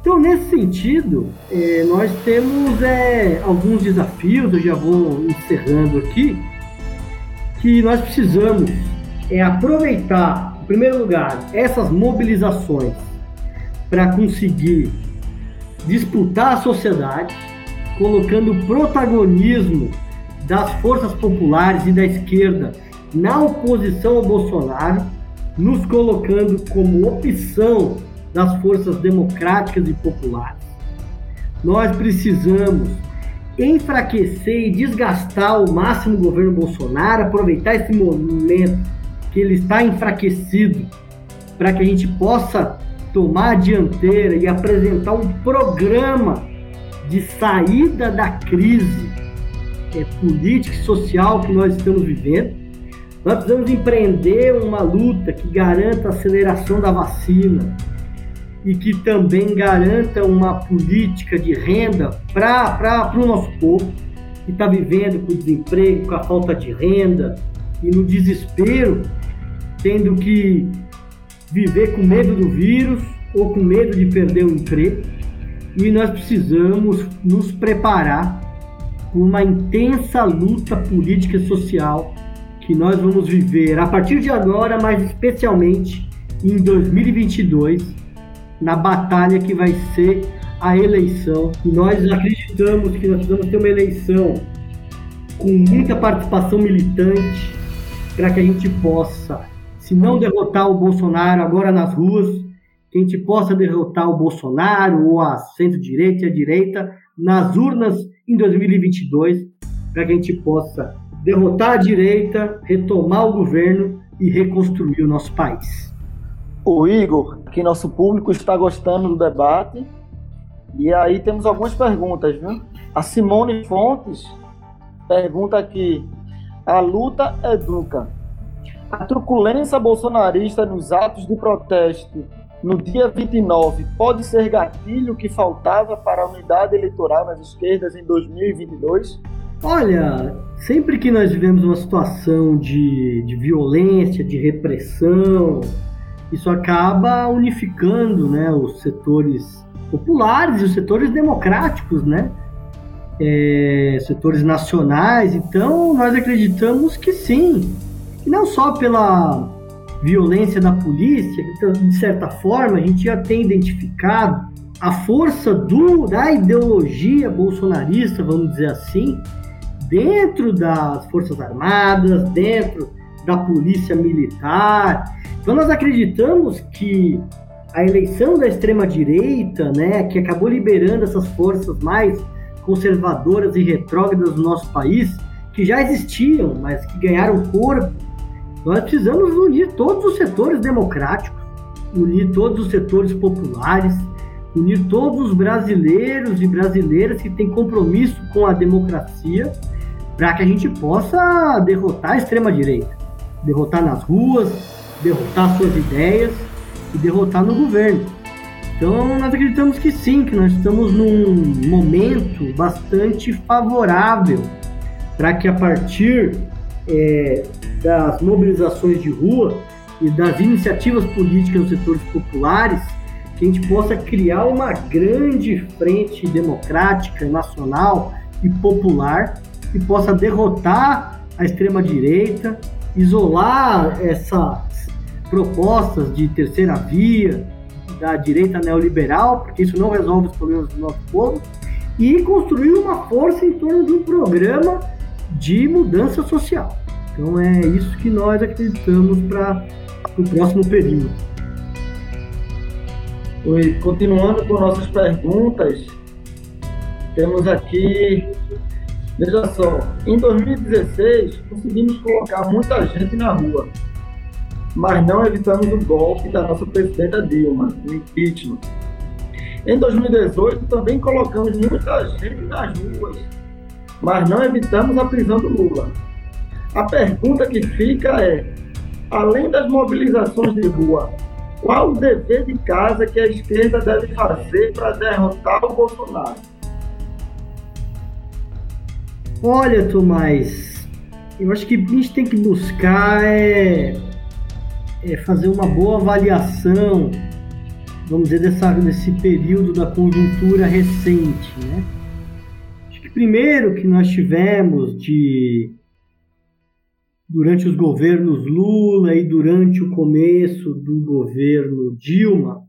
Então, nesse sentido, é, nós temos é, alguns desafios, eu já vou encerrando aqui, que nós precisamos é, aproveitar, em primeiro lugar, essas mobilizações para conseguir disputar a sociedade, colocando protagonismo das forças populares e da esquerda na oposição ao Bolsonaro, nos colocando como opção das forças democráticas e populares. Nós precisamos enfraquecer e desgastar ao máximo o governo Bolsonaro, aproveitar esse momento que ele está enfraquecido para que a gente possa tomar a dianteira e apresentar um programa de saída da crise é, política e social que nós estamos vivendo. Nós precisamos empreender uma luta que garanta a aceleração da vacina e que também garanta uma política de renda para o nosso povo que está vivendo com o desemprego, com a falta de renda e no desespero, tendo que viver com medo do vírus ou com medo de perder o emprego. E nós precisamos nos preparar para uma intensa luta política e social que nós vamos viver a partir de agora, mas especialmente em 2022, na batalha que vai ser a eleição. Nós acreditamos que nós precisamos ter uma eleição com muita participação militante para que a gente possa, se não derrotar o Bolsonaro agora nas ruas, que a gente possa derrotar o Bolsonaro ou a centro-direita e a direita nas urnas em 2022, para que a gente possa derrotar a direita, retomar o governo e reconstruir o nosso país. O Igor, que nosso público está gostando do debate. E aí temos algumas perguntas, viu? A Simone Fontes pergunta aqui: a luta educa. A truculência bolsonarista nos atos de protesto no dia 29 pode ser gatilho que faltava para a unidade eleitoral nas esquerdas em 2022? Olha, sempre que nós vivemos uma situação de, de violência, de repressão, isso acaba unificando né, os setores populares e os setores democráticos, né? É, setores nacionais. Então, nós acreditamos que sim, e não só pela violência da polícia, que de certa forma a gente já tem identificado a força do, da ideologia bolsonarista, vamos dizer assim, dentro das Forças Armadas, dentro da Polícia Militar. Então nós acreditamos que a eleição da extrema-direita, né, que acabou liberando essas forças mais conservadoras e retrógradas do nosso país, que já existiam, mas que ganharam corpo, nós precisamos unir todos os setores democráticos, unir todos os setores populares, unir todos os brasileiros e brasileiras que têm compromisso com a democracia para que a gente possa derrotar a extrema-direita, derrotar nas ruas, derrotar suas ideias e derrotar no governo. Então, nós acreditamos que sim, que nós estamos num momento bastante favorável para que a partir é, das mobilizações de rua e das iniciativas políticas nos setores populares, que a gente possa criar uma grande frente democrática, nacional e popular que possa derrotar a extrema-direita, isolar essas propostas de terceira via da direita neoliberal, porque isso não resolve os problemas do nosso povo, e construir uma força em torno de um programa de mudança social. Então é isso que nós acreditamos para o próximo período. Oi, continuando com nossas perguntas, temos aqui Veja só, em 2016 conseguimos colocar muita gente na rua, mas não evitamos o golpe da nossa presidenta Dilma, o impeachment. Em 2018 também colocamos muita gente nas ruas, mas não evitamos a prisão do Lula. A pergunta que fica é: além das mobilizações de rua, qual o dever de casa que a esquerda deve fazer para derrotar o Bolsonaro? Olha, Tomás, eu acho que a gente tem que buscar é, é fazer uma boa avaliação, vamos dizer, dessa, desse período da conjuntura recente, né? Acho que primeiro que nós tivemos de durante os governos Lula e durante o começo do governo Dilma,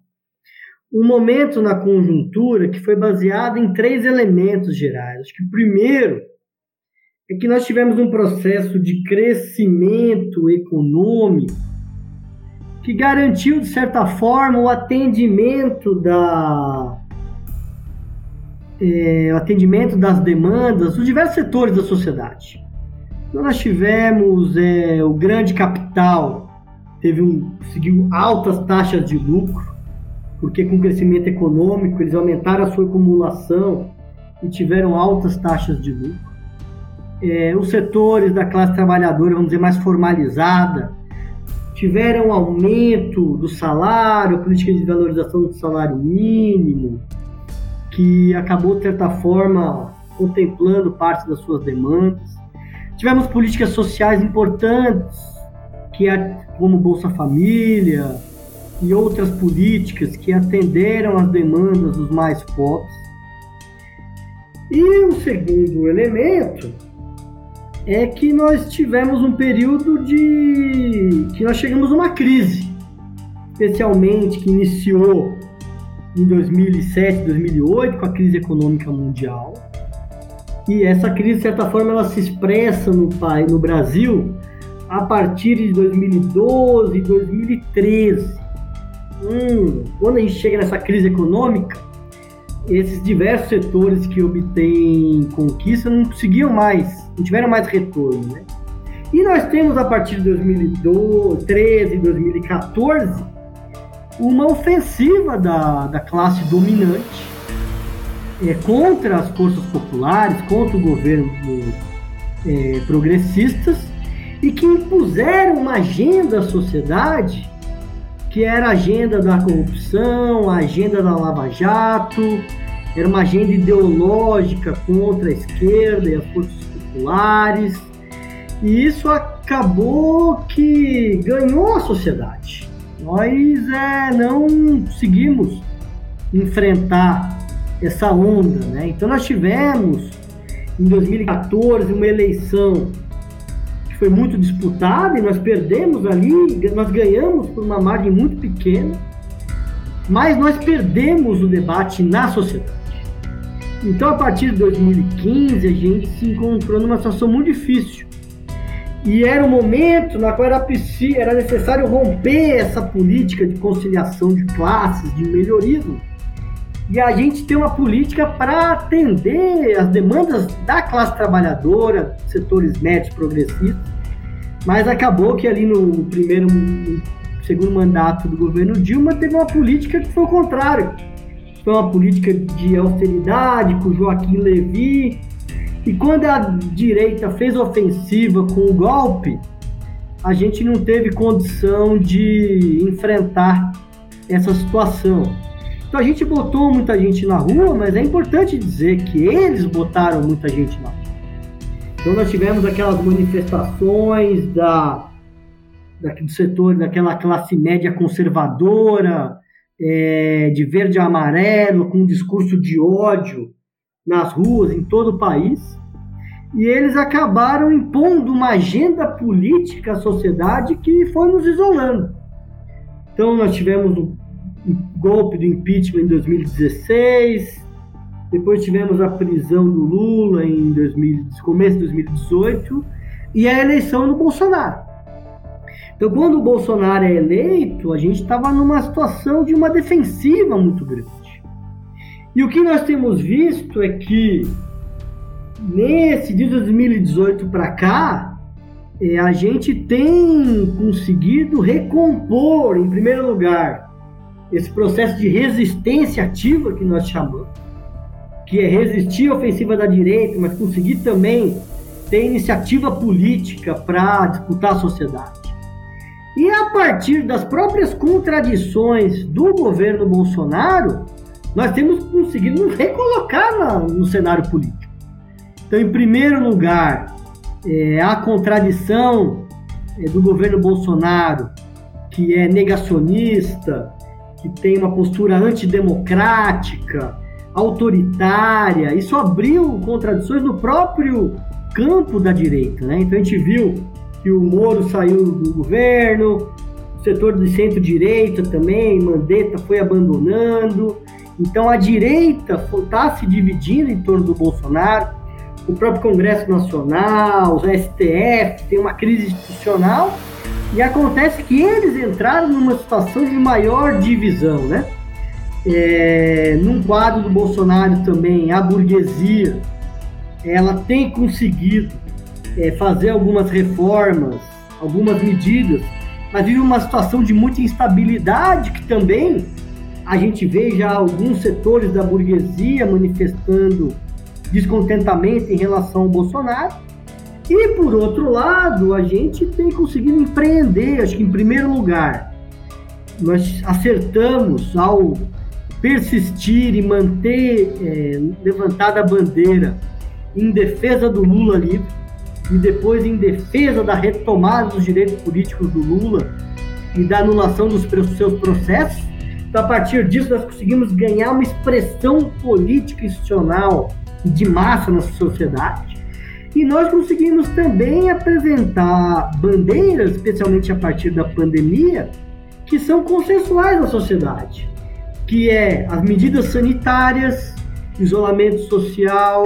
um momento na conjuntura que foi baseado em três elementos gerais. Acho que primeiro é que nós tivemos um processo de crescimento econômico que garantiu, de certa forma, o atendimento da é, o atendimento das demandas dos diversos setores da sociedade. Então, nós tivemos é, o grande capital, teve um, conseguiu altas taxas de lucro, porque com o crescimento econômico eles aumentaram a sua acumulação e tiveram altas taxas de lucro. É, os setores da classe trabalhadora, vamos dizer, mais formalizada, tiveram aumento do salário, política de valorização do salário mínimo, que acabou, de certa forma, contemplando parte das suas demandas. Tivemos políticas sociais importantes, que é como Bolsa Família e outras políticas que atenderam às demandas dos mais pobres. E o segundo elemento é que nós tivemos um período de que nós chegamos a uma crise, especialmente que iniciou em 2007, 2008, com a crise econômica mundial. E essa crise, de certa forma, ela se expressa no, no Brasil a partir de 2012, 2013. Hum, quando a gente chega nessa crise econômica, esses diversos setores que obtêm conquista não conseguiam mais, não tiveram mais retorno, né? E nós temos a partir de 2013, 2014, uma ofensiva da, da classe dominante é, contra as forças populares, contra o governo é, progressistas e que impuseram uma agenda à sociedade que era a agenda da corrupção, a agenda da Lava Jato, era uma agenda ideológica contra a esquerda e as forças populares. E isso acabou que ganhou a sociedade nós é, não conseguimos enfrentar essa onda, né? Então nós tivemos em 2014 uma eleição que foi muito disputada e nós perdemos ali, nós ganhamos por uma margem muito pequena, mas nós perdemos o debate na sociedade. Então a partir de 2015 a gente se encontrou numa situação muito difícil e era um momento na qual era, era necessário romper essa política de conciliação de classes, de melhorismo, e a gente ter uma política para atender as demandas da classe trabalhadora, setores médios progressistas, mas acabou que ali no primeiro, no segundo mandato do governo Dilma teve uma política que foi o contrário. Foi uma política de austeridade, com Joaquim Levy, e quando a direita fez ofensiva com o golpe, a gente não teve condição de enfrentar essa situação. Então a gente botou muita gente na rua, mas é importante dizer que eles botaram muita gente na rua. Então nós tivemos aquelas manifestações da, da do setor daquela classe média conservadora, é, de verde e amarelo, com um discurso de ódio nas ruas em todo o país, e eles acabaram impondo uma agenda política à sociedade que foi nos isolando. Então nós tivemos golpe do impeachment em 2016, depois tivemos a prisão do Lula em 2000, começo de 2018 e a eleição do Bolsonaro. Então, quando o Bolsonaro é eleito, a gente estava numa situação de uma defensiva muito grande. E o que nós temos visto é que nesse de 2018 para cá, é, a gente tem conseguido recompor, em primeiro lugar, esse processo de resistência ativa que nós chamamos, que é resistir à ofensiva da direita, mas conseguir também ter iniciativa política para disputar a sociedade. E a partir das próprias contradições do governo Bolsonaro, nós temos conseguido nos recolocar na, no cenário político. Então, em primeiro lugar, é, a contradição é, do governo Bolsonaro, que é negacionista, que tem uma postura antidemocrática, autoritária, isso abriu contradições no próprio campo da direita. Né? Então, a gente viu que o Moro saiu do governo, o setor de centro-direita também, Mandetta foi abandonando. Então a direita está se dividindo em torno do Bolsonaro. O próprio Congresso Nacional, o STF, tem uma crise institucional e acontece que eles entraram numa situação de maior divisão, né? É, num quadro do Bolsonaro também, a burguesia, ela tem conseguido é, fazer algumas reformas, algumas medidas, mas vive uma situação de muita instabilidade que também a gente vê já alguns setores da burguesia manifestando descontentamento em relação ao Bolsonaro. E por outro lado, a gente tem conseguido empreender, acho que em primeiro lugar, nós acertamos ao persistir e manter é, levantada a bandeira em defesa do Lula livre e depois em defesa da retomada dos direitos políticos do Lula e da anulação dos seus processos. Então, a partir disso, nós conseguimos ganhar uma expressão política institucional de massa na sociedade. E nós conseguimos também apresentar bandeiras, especialmente a partir da pandemia, que são consensuais na sociedade, que é as medidas sanitárias, isolamento social,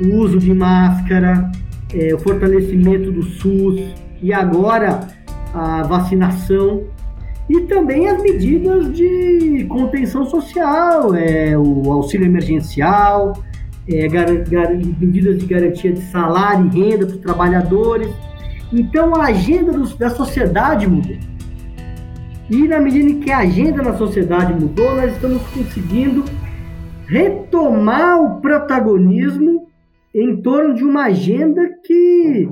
o uso de máscara, é, o fortalecimento do SUS e agora a vacinação e também as medidas de contenção social, é, o auxílio emergencial, é, medidas de garantia de salário e renda para os trabalhadores. Então a agenda da sociedade mudou. E na medida em que a agenda na sociedade mudou, nós estamos conseguindo retomar o protagonismo em torno de uma agenda que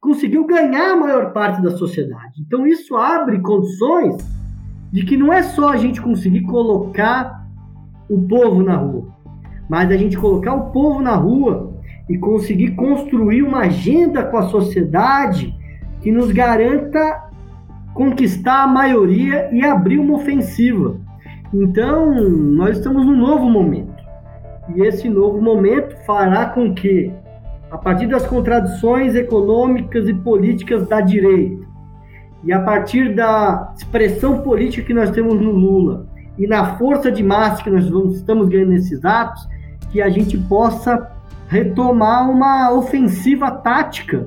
conseguiu ganhar a maior parte da sociedade. Então isso abre condições de que não é só a gente conseguir colocar o povo na rua, mas a gente colocar o povo na rua e conseguir construir uma agenda com a sociedade que nos garanta conquistar a maioria e abrir uma ofensiva. Então, nós estamos num novo momento. E esse novo momento fará com que, a partir das contradições econômicas e políticas da direita, e a partir da expressão política que nós temos no Lula, e na força de massa que nós estamos ganhando nesses atos, que a gente possa retomar uma ofensiva tática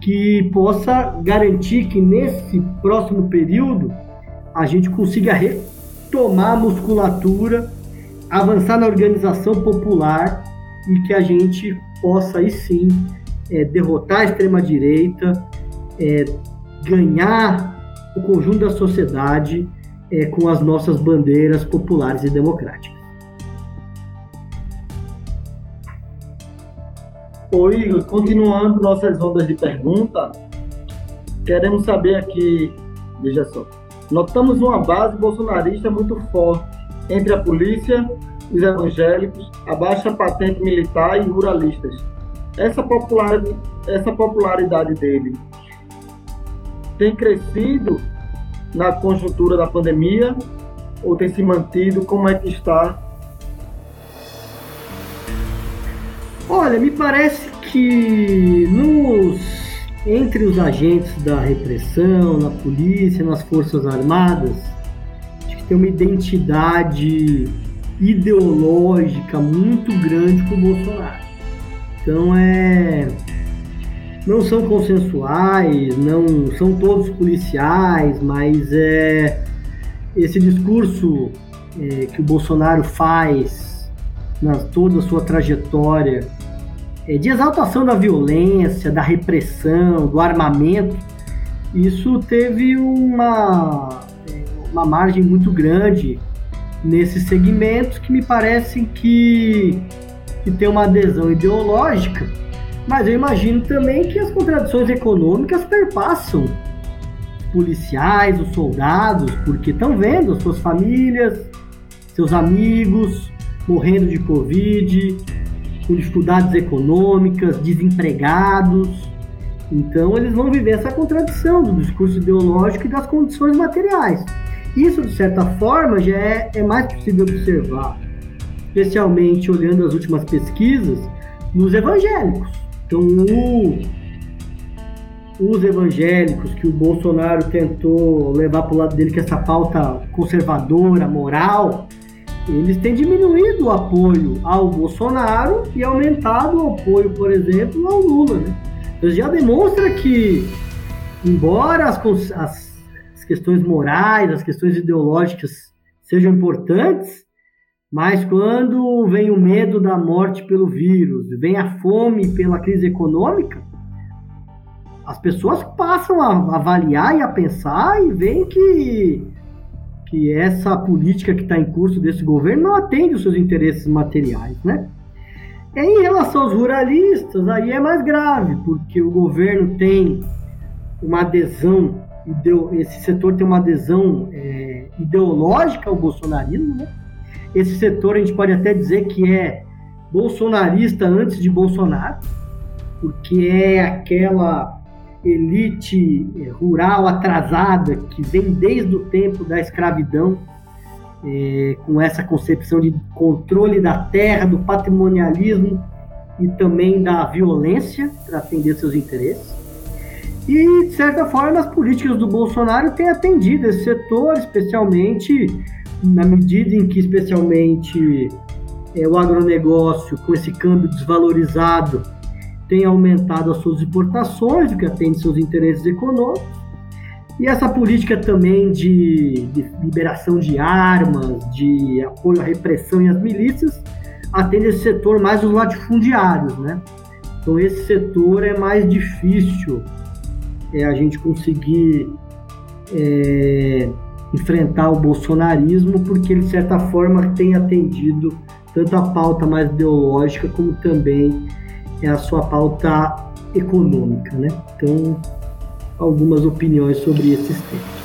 que possa garantir que nesse próximo período a gente consiga retomar a musculatura avançar na organização popular e que a gente possa aí sim é, derrotar a extrema-direita, é, ganhar o conjunto da sociedade é, com as nossas bandeiras populares e democráticas. Oi, continuando nossas ondas de pergunta, queremos saber aqui, veja só, notamos uma base bolsonarista muito forte entre a polícia, os evangélicos, a baixa patente militar e ruralistas. Essa popularidade, essa popularidade dele tem crescido na conjuntura da pandemia ou tem se mantido? Como é que está? Olha, me parece que nos entre os agentes da repressão, na polícia, nas forças armadas, tem uma identidade ideológica muito grande com o Bolsonaro. Então é não são consensuais, não são todos policiais, mas é esse discurso é, que o Bolsonaro faz na toda a sua trajetória de exaltação da violência, da repressão, do armamento, isso teve uma uma margem muito grande nesses segmentos que me parecem que, que tem uma adesão ideológica, mas eu imagino também que as contradições econômicas perpassam policiais, os soldados, porque estão vendo as suas famílias, seus amigos morrendo de Covid, com dificuldades econômicas, desempregados. Então eles vão viver essa contradição do discurso ideológico e das condições materiais. Isso, de certa forma, já é, é mais possível observar, especialmente olhando as últimas pesquisas, nos evangélicos. Então, o, os evangélicos que o Bolsonaro tentou levar para o lado dele, que essa pauta conservadora, moral, eles têm diminuído o apoio ao Bolsonaro e aumentado o apoio, por exemplo, ao Lula. Né? Isso já demonstra que, embora as, as questões morais, as questões ideológicas sejam importantes, Mas quando vem o medo da morte pelo vírus, vem a fome pela crise econômica, as pessoas passam a avaliar e a pensar e veem que, que essa política que está em curso desse governo não atende os seus interesses materiais, né? E em relação aos ruralistas, aí é mais grave, porque o governo tem uma adesão, esse setor tem uma adesão é, ideológica ao bolsonarismo, né? Esse setor a gente pode até dizer que é bolsonarista antes de Bolsonaro, porque é aquela elite rural atrasada que vem desde o tempo da escravidão, é, com essa concepção de controle da terra, do patrimonialismo e também da violência para atender seus interesses. E, de certa forma, as políticas do Bolsonaro têm atendido esse setor, especialmente na medida em que, especialmente, é, o agronegócio, com esse câmbio desvalorizado, tem aumentado as suas importações, o que atende seus interesses econômicos. E essa política também de, de liberação de armas, de apoio à repressão e às milícias, atende esse setor mais os latifundiários, né? Então esse setor é mais difícil é, a gente conseguir é, enfrentar o bolsonarismo, porque ele, de certa forma, tem atendido tanto a pauta mais ideológica como também é a sua pauta econômica, né? Então, algumas opiniões sobre esses temas.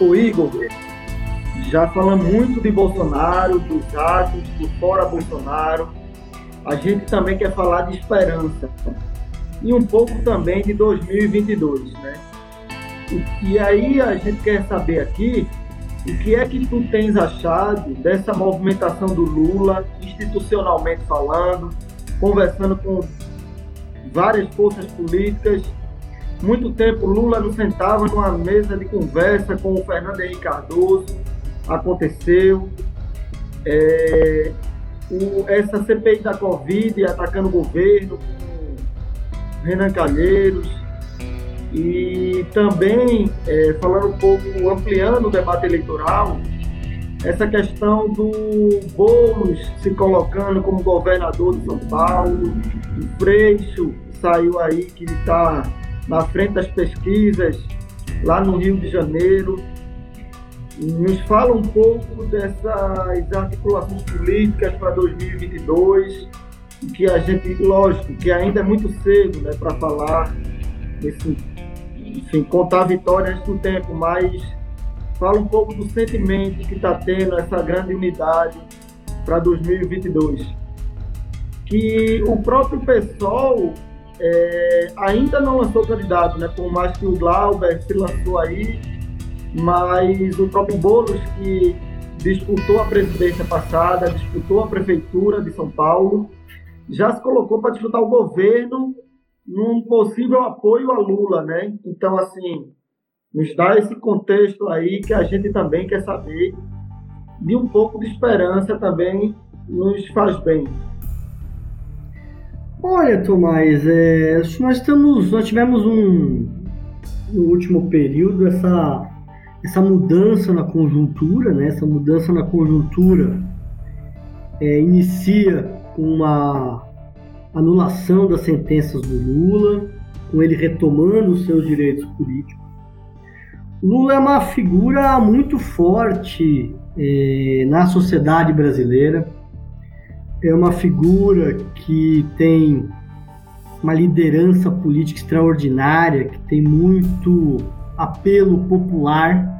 O Igor, já falamos muito de Bolsonaro, dos atos, do fora Bolsonaro. A gente também quer falar de esperança e um pouco também de 2022, né? E, e aí a gente quer saber aqui o que é que tu tens achado dessa movimentação do Lula, institucionalmente falando, conversando com várias forças políticas. Muito tempo Lula não sentava numa mesa de conversa com o Fernando Henrique Cardoso. Aconteceu. É, o, essa CPI da Covid atacando o governo, Renan Calheiros, e também, é, falando um pouco, ampliando o debate eleitoral, essa questão do Boulos se colocando como governador de São Paulo, o Freixo saiu aí que está na frente das pesquisas lá no Rio de Janeiro. Nos fala um pouco dessas articulações políticas para 2022, que a gente, lógico, que ainda é muito cedo né, para falar desse enfim, contar vitórias do tempo, mas fala um pouco do sentimento que está tendo essa grande unidade para 2022. Que o próprio PSOL é, ainda não lançou candidato, né? por mais que o Glauber se lançou aí, mas o próprio Boulos, que disputou a presidência passada, disputou a prefeitura de São Paulo, já se colocou para disputar o governo num possível apoio a Lula, né? Então, assim, nos dá esse contexto aí que a gente também quer saber de um pouco de esperança também nos faz bem. Olha, Tomás, é, nós estamos, nós tivemos um no último período essa essa mudança na conjuntura, né? Essa mudança na conjuntura é, inicia com uma anulação das sentenças do Lula, com ele retomando os seus direitos políticos. Lula é uma figura muito forte eh, na sociedade brasileira, é uma figura que tem uma liderança política extraordinária, que tem muito apelo popular.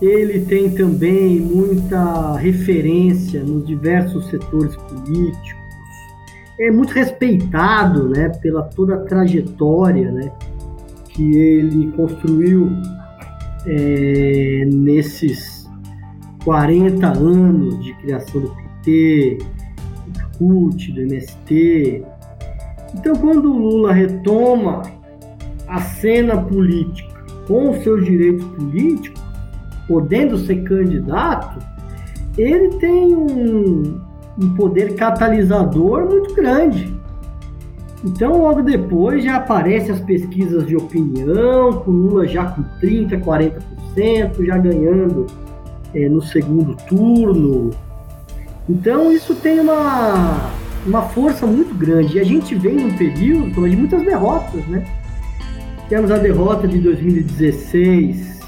Ele tem também muita referência nos diversos setores políticos é muito respeitado, né, pela toda a trajetória, né, que ele construiu é, nesses 40 anos de criação do PT, do CUT, do MST. Então, quando o Lula retoma a cena política com os seus direitos políticos, podendo ser candidato, ele tem um, um poder catalisador muito grande. Então, logo depois já aparecem as pesquisas de opinião, com Lula já com 30%, 40%, já ganhando é, no segundo turno. Então isso tem uma, uma força muito grande. E a gente vem num período de muitas derrotas, né? Tivemos a derrota de 2016,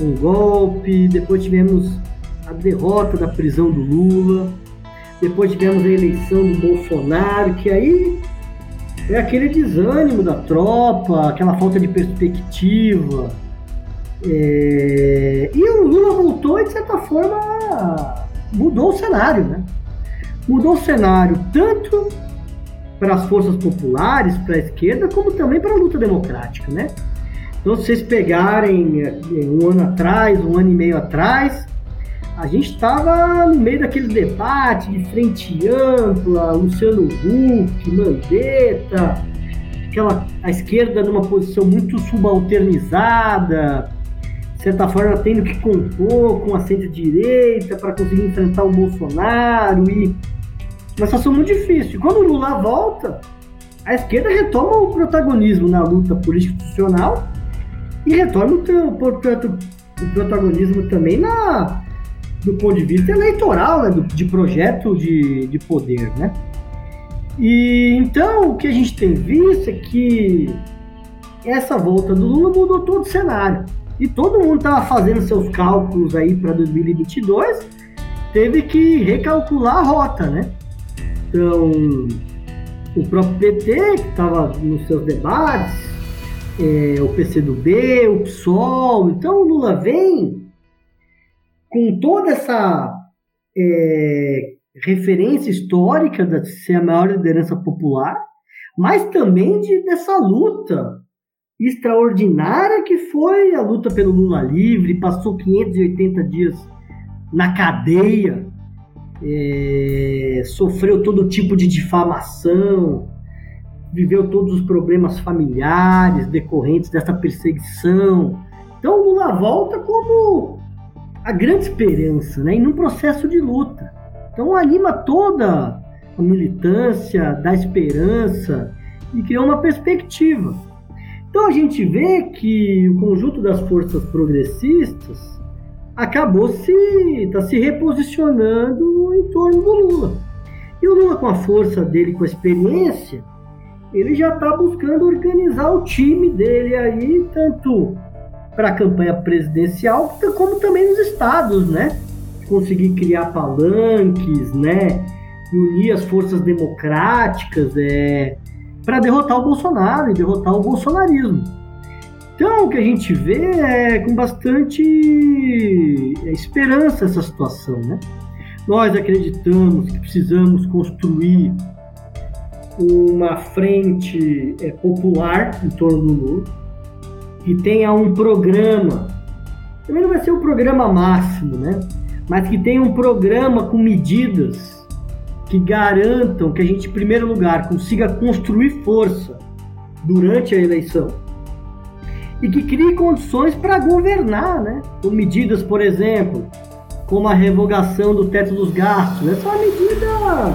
um golpe, depois tivemos a derrota da prisão do Lula, depois tivemos a eleição do Bolsonaro, que aí é aquele desânimo da tropa, aquela falta de perspectiva. É... E o Lula voltou e, de certa forma, mudou o cenário, né? Mudou o cenário tanto para as forças populares, para a esquerda, como também para a luta democrática, né? Então, se vocês pegarem é, um ano atrás, um ano e meio atrás, a gente estava no meio daquele debate de frente ampla, Luciano Huck, Mandetta, aquela, a esquerda numa posição muito subalternizada, de certa forma tendo que compor com a centro-direita para conseguir enfrentar o Bolsonaro e uma situação muito difícil. Quando o Lula volta, a esquerda retoma o protagonismo na luta política institucional e retoma portanto, o protagonismo também na do ponto de vista eleitoral, né, de projeto de, de poder, né? E então o que a gente tem visto é que essa volta do Lula mudou todo o cenário. E todo mundo estava fazendo seus cálculos aí para 2022, teve que recalcular a rota, né? Então, o próprio PT, que estava nos seus debates, é, o PCdoB, o PSOL, então o Lula vem com toda essa é, referência histórica de ser a maior liderança popular, mas também de, dessa luta extraordinária que foi a luta pelo Lula livre, passou 580 dias na cadeia, é, sofreu todo tipo de difamação, viveu todos os problemas familiares decorrentes dessa perseguição. Então Lula volta como a grande esperança, né? E num processo de luta. Então anima toda a militância da esperança e cria uma perspectiva. Então a gente vê que o conjunto das forças progressistas acabou se tá se reposicionando em torno do Lula. E o Lula com a força dele, com a experiência, ele já está buscando organizar o time dele aí, tanto para a campanha presidencial, como também nos estados, né? Conseguir criar palanques, né? E unir as forças democráticas é, para derrotar o Bolsonaro e derrotar o bolsonarismo. Então, o que a gente vê é com bastante esperança essa situação, né? Nós acreditamos que precisamos construir uma frente é, popular em torno do Lula, que tenha um programa, também não vai ser o programa máximo, né? Mas que tenha um programa com medidas que garantam que a gente, em primeiro lugar, consiga construir força durante a eleição e que crie condições para governar, né? Com medidas, por exemplo, como a revogação do teto dos gastos. Essa é uma medida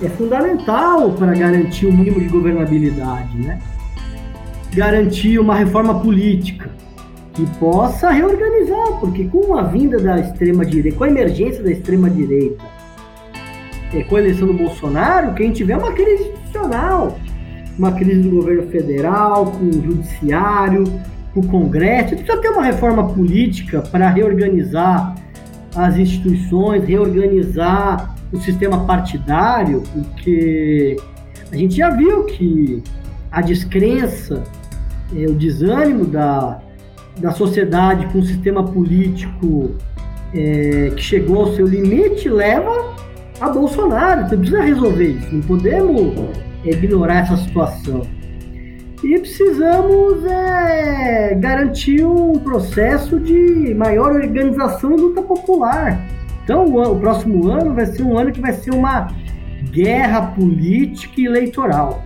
é fundamental para garantir o mínimo de governabilidade, né? Garantir uma reforma política que possa reorganizar, porque com a vinda da extrema direita, com a emergência da extrema direita, é, com a eleição do Bolsonaro, que a gente tiver uma crise institucional, uma crise do governo federal, com o judiciário, com o Congresso, precisa ter uma reforma política para reorganizar as instituições, reorganizar o sistema partidário, porque a gente já viu que a descrença é, o desânimo da, da sociedade com o sistema político é, que chegou ao seu limite leva a Bolsonaro. Você precisa resolver isso, não podemos é, ignorar essa situação. E precisamos é, garantir um processo de maior organização e luta popular. Então, o, o próximo ano vai ser um ano que vai ser uma guerra política e eleitoral.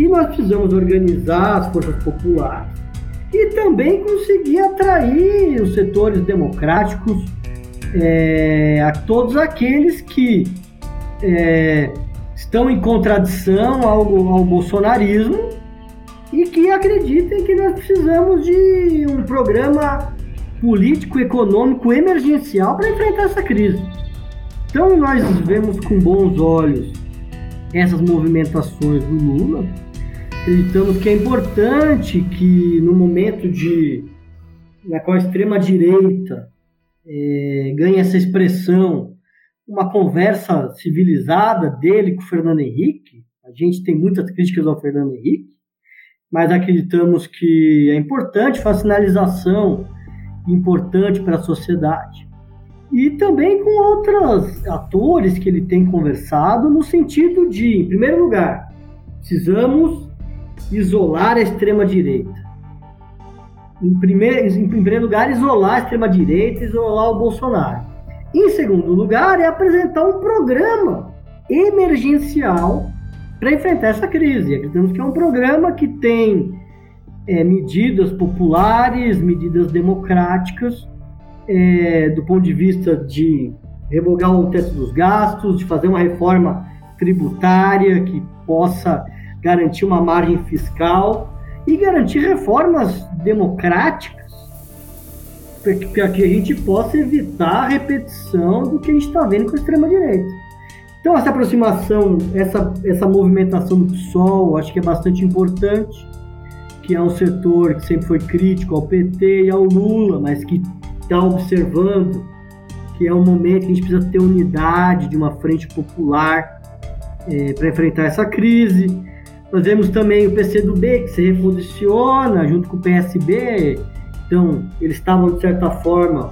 E nós precisamos organizar as forças populares e também conseguir atrair os setores democráticos, é, a todos aqueles que é, estão em contradição ao, ao bolsonarismo e que acreditem que nós precisamos de um programa político econômico emergencial para enfrentar essa crise. Então nós vemos com bons olhos essas movimentações do Lula. Acreditamos que é importante que no momento de na qual a extrema direita é, ganha essa expressão, uma conversa civilizada dele com o Fernando Henrique. A gente tem muitas críticas ao Fernando Henrique, mas acreditamos que é importante, faz sinalização importante para a sociedade. E também com outros atores que ele tem conversado, no sentido de, em primeiro lugar, precisamos isolar a extrema-direita. Em primeiro, em primeiro lugar, isolar a extrema-direita, isolar o Bolsonaro. Em segundo lugar, é apresentar um programa emergencial para enfrentar essa crise. Acreditamos que é um programa que tem é, medidas populares, medidas democráticas, é, do ponto de vista de revogar o teto dos gastos, de fazer uma reforma tributária que possa garantir uma margem fiscal e garantir reformas democráticas para que a gente possa evitar a repetição do que a gente está vendo com a extrema-direita. Então, essa aproximação, essa, essa movimentação do PSOL, acho que é bastante importante, que é um setor que sempre foi crítico ao PT e ao Lula, mas que está observando que é um momento que a gente precisa ter unidade de uma frente popular é, para enfrentar essa crise. Nós vemos também o PCdoB que se reposiciona junto com o PSB, então eles estavam de certa forma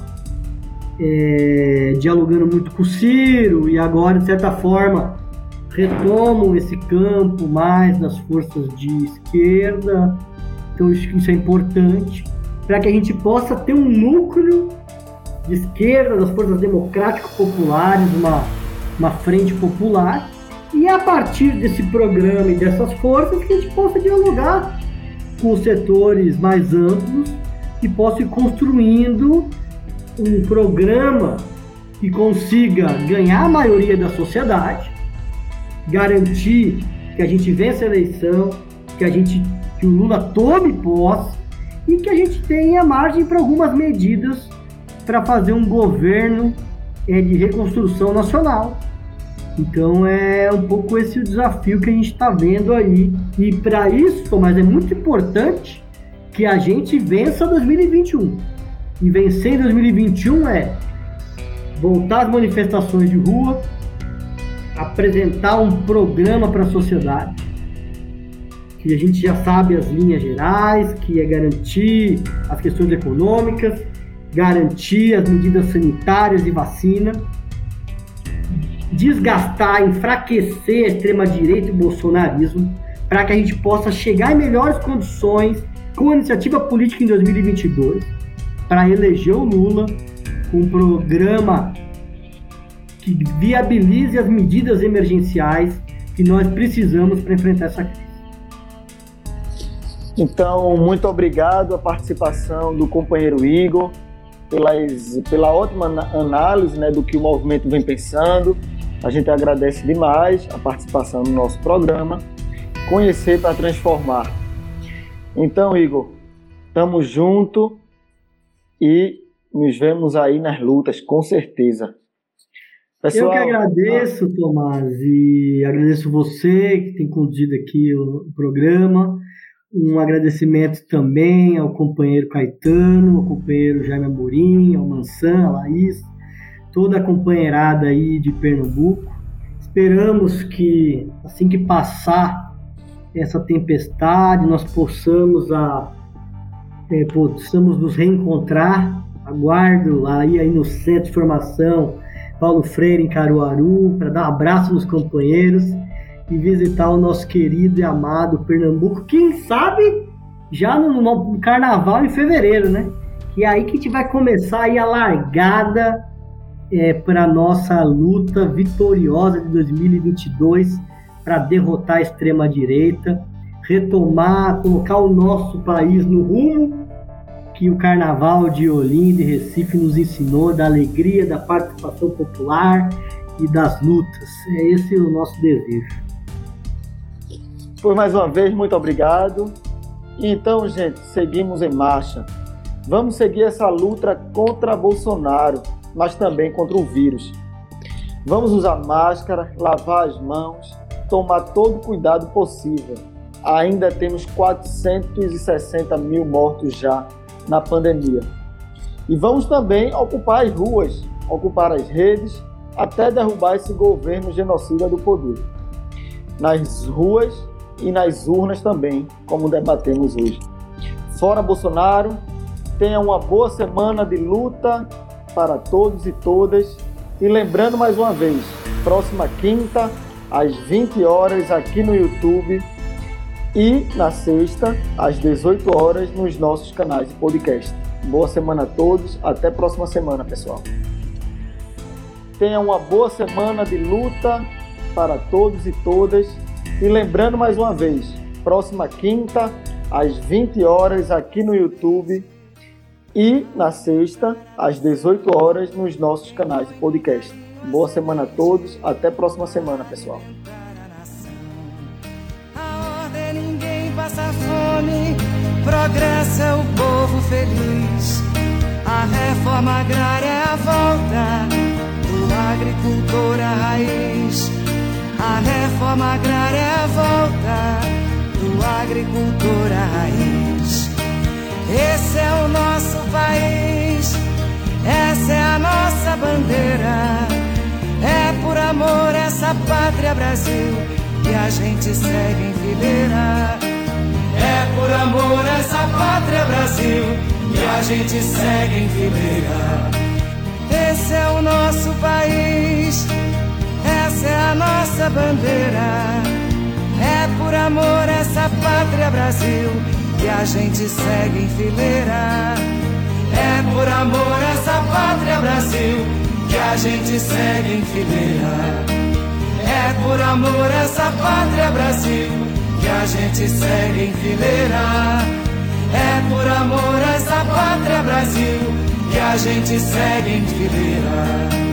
é, dialogando muito com o Ciro e agora, de certa forma, retomam esse campo mais das forças de esquerda. Então, isso é importante para que a gente possa ter um núcleo de esquerda, das forças democráticas populares, uma, uma frente popular. E é a partir desse programa e dessas forças que a gente possa dialogar com os setores mais amplos e possa ir construindo um programa que consiga ganhar a maioria da sociedade, garantir que a gente vença a eleição, que a gente que o Lula tome posse e que a gente tenha margem para algumas medidas para fazer um governo é, de reconstrução nacional. Então é um pouco esse o desafio que a gente está vendo aí. E para isso, mas é muito importante que a gente vença 2021 e vencer em 2021 é voltar às manifestações de rua, apresentar um programa para a sociedade, que a gente já sabe as linhas gerais, que é garantir as questões econômicas, garantir as medidas sanitárias e vacina, desgastar, enfraquecer a extrema-direita e o bolsonarismo, para que a gente possa chegar em melhores condições com a iniciativa política em 2022 para eleger o Lula com um programa que viabilize as medidas emergenciais que nós precisamos para enfrentar essa crise. Então, muito obrigado a participação do companheiro Igor, pelas, pela ótima análise né, do que o movimento vem pensando. A gente agradece demais a participação no nosso programa. Conhecer para transformar. Então, Igor, estamos juntos e nos vemos aí nas lutas, com certeza. Pessoal, eu que agradeço, Tomás, e agradeço você que tem conduzido aqui o programa. Um agradecimento também ao companheiro Caetano, ao companheiro Jaime Amorim, ao Mansan, a Laís, toda a companheirada aí de Pernambuco. Esperamos que assim que passar essa tempestade, nós possamos a é, possamos nos reencontrar. Aguardo aí, aí no Centro de Formação Paulo Freire, em Caruaru, para dar um abraço nos companheiros e visitar o nosso querido e amado Pernambuco. Quem sabe já no, no Carnaval em fevereiro, né? Que é aí que a gente vai começar aí a largada é, para nossa luta vitoriosa de 2022 para derrotar a extrema direita retomar, colocar o nosso país no rumo que o Carnaval de Olinda e Recife nos ensinou, da alegria, da participação popular e das lutas. É esse o nosso desejo. Por mais uma vez, muito obrigado. Então, gente, seguimos em marcha. Vamos seguir essa luta contra Bolsonaro, mas também contra o vírus. Vamos usar máscara, lavar as mãos, tomar todo o cuidado possível. Ainda temos 460 mil mortos já na pandemia. E vamos também ocupar as ruas, ocupar as redes, até derrubar esse governo genocida do poder. Nas ruas e nas urnas também, como debatemos hoje. Fora Bolsonaro, tenha uma boa semana de luta para todos e todas. E lembrando mais uma vez, próxima quinta, às 20 horas, aqui no YouTube. E na sexta, às 18 horas, nos nossos canais de podcast. Boa semana a todos. Até a próxima semana, pessoal. Tenha uma boa semana de luta para todos e todas. E lembrando mais uma vez, próxima quinta, às 20 horas, aqui no YouTube. E na sexta, às 18 horas, nos nossos canais de podcast. Boa semana a todos. Até a próxima semana, pessoal. A ordem ninguém passa fome, progresso é o povo feliz. A reforma agrária é a volta do agricultor à raiz. A reforma agrária é a volta do agricultor à raiz. Esse é o nosso país, essa é a nossa bandeira. É por amor essa pátria Brasil que a gente segue em fileira. É por amor essa pátria Brasil que a gente segue em fileira. Esse é o nosso país, essa é a nossa bandeira. É por amor essa pátria Brasil que a gente segue em fileira. É por amor essa pátria Brasil que a gente segue em fileira. É por amor essa pátria Brasil que a gente segue em fileira. É por amor essa pátria Brasil que a gente segue em fileira.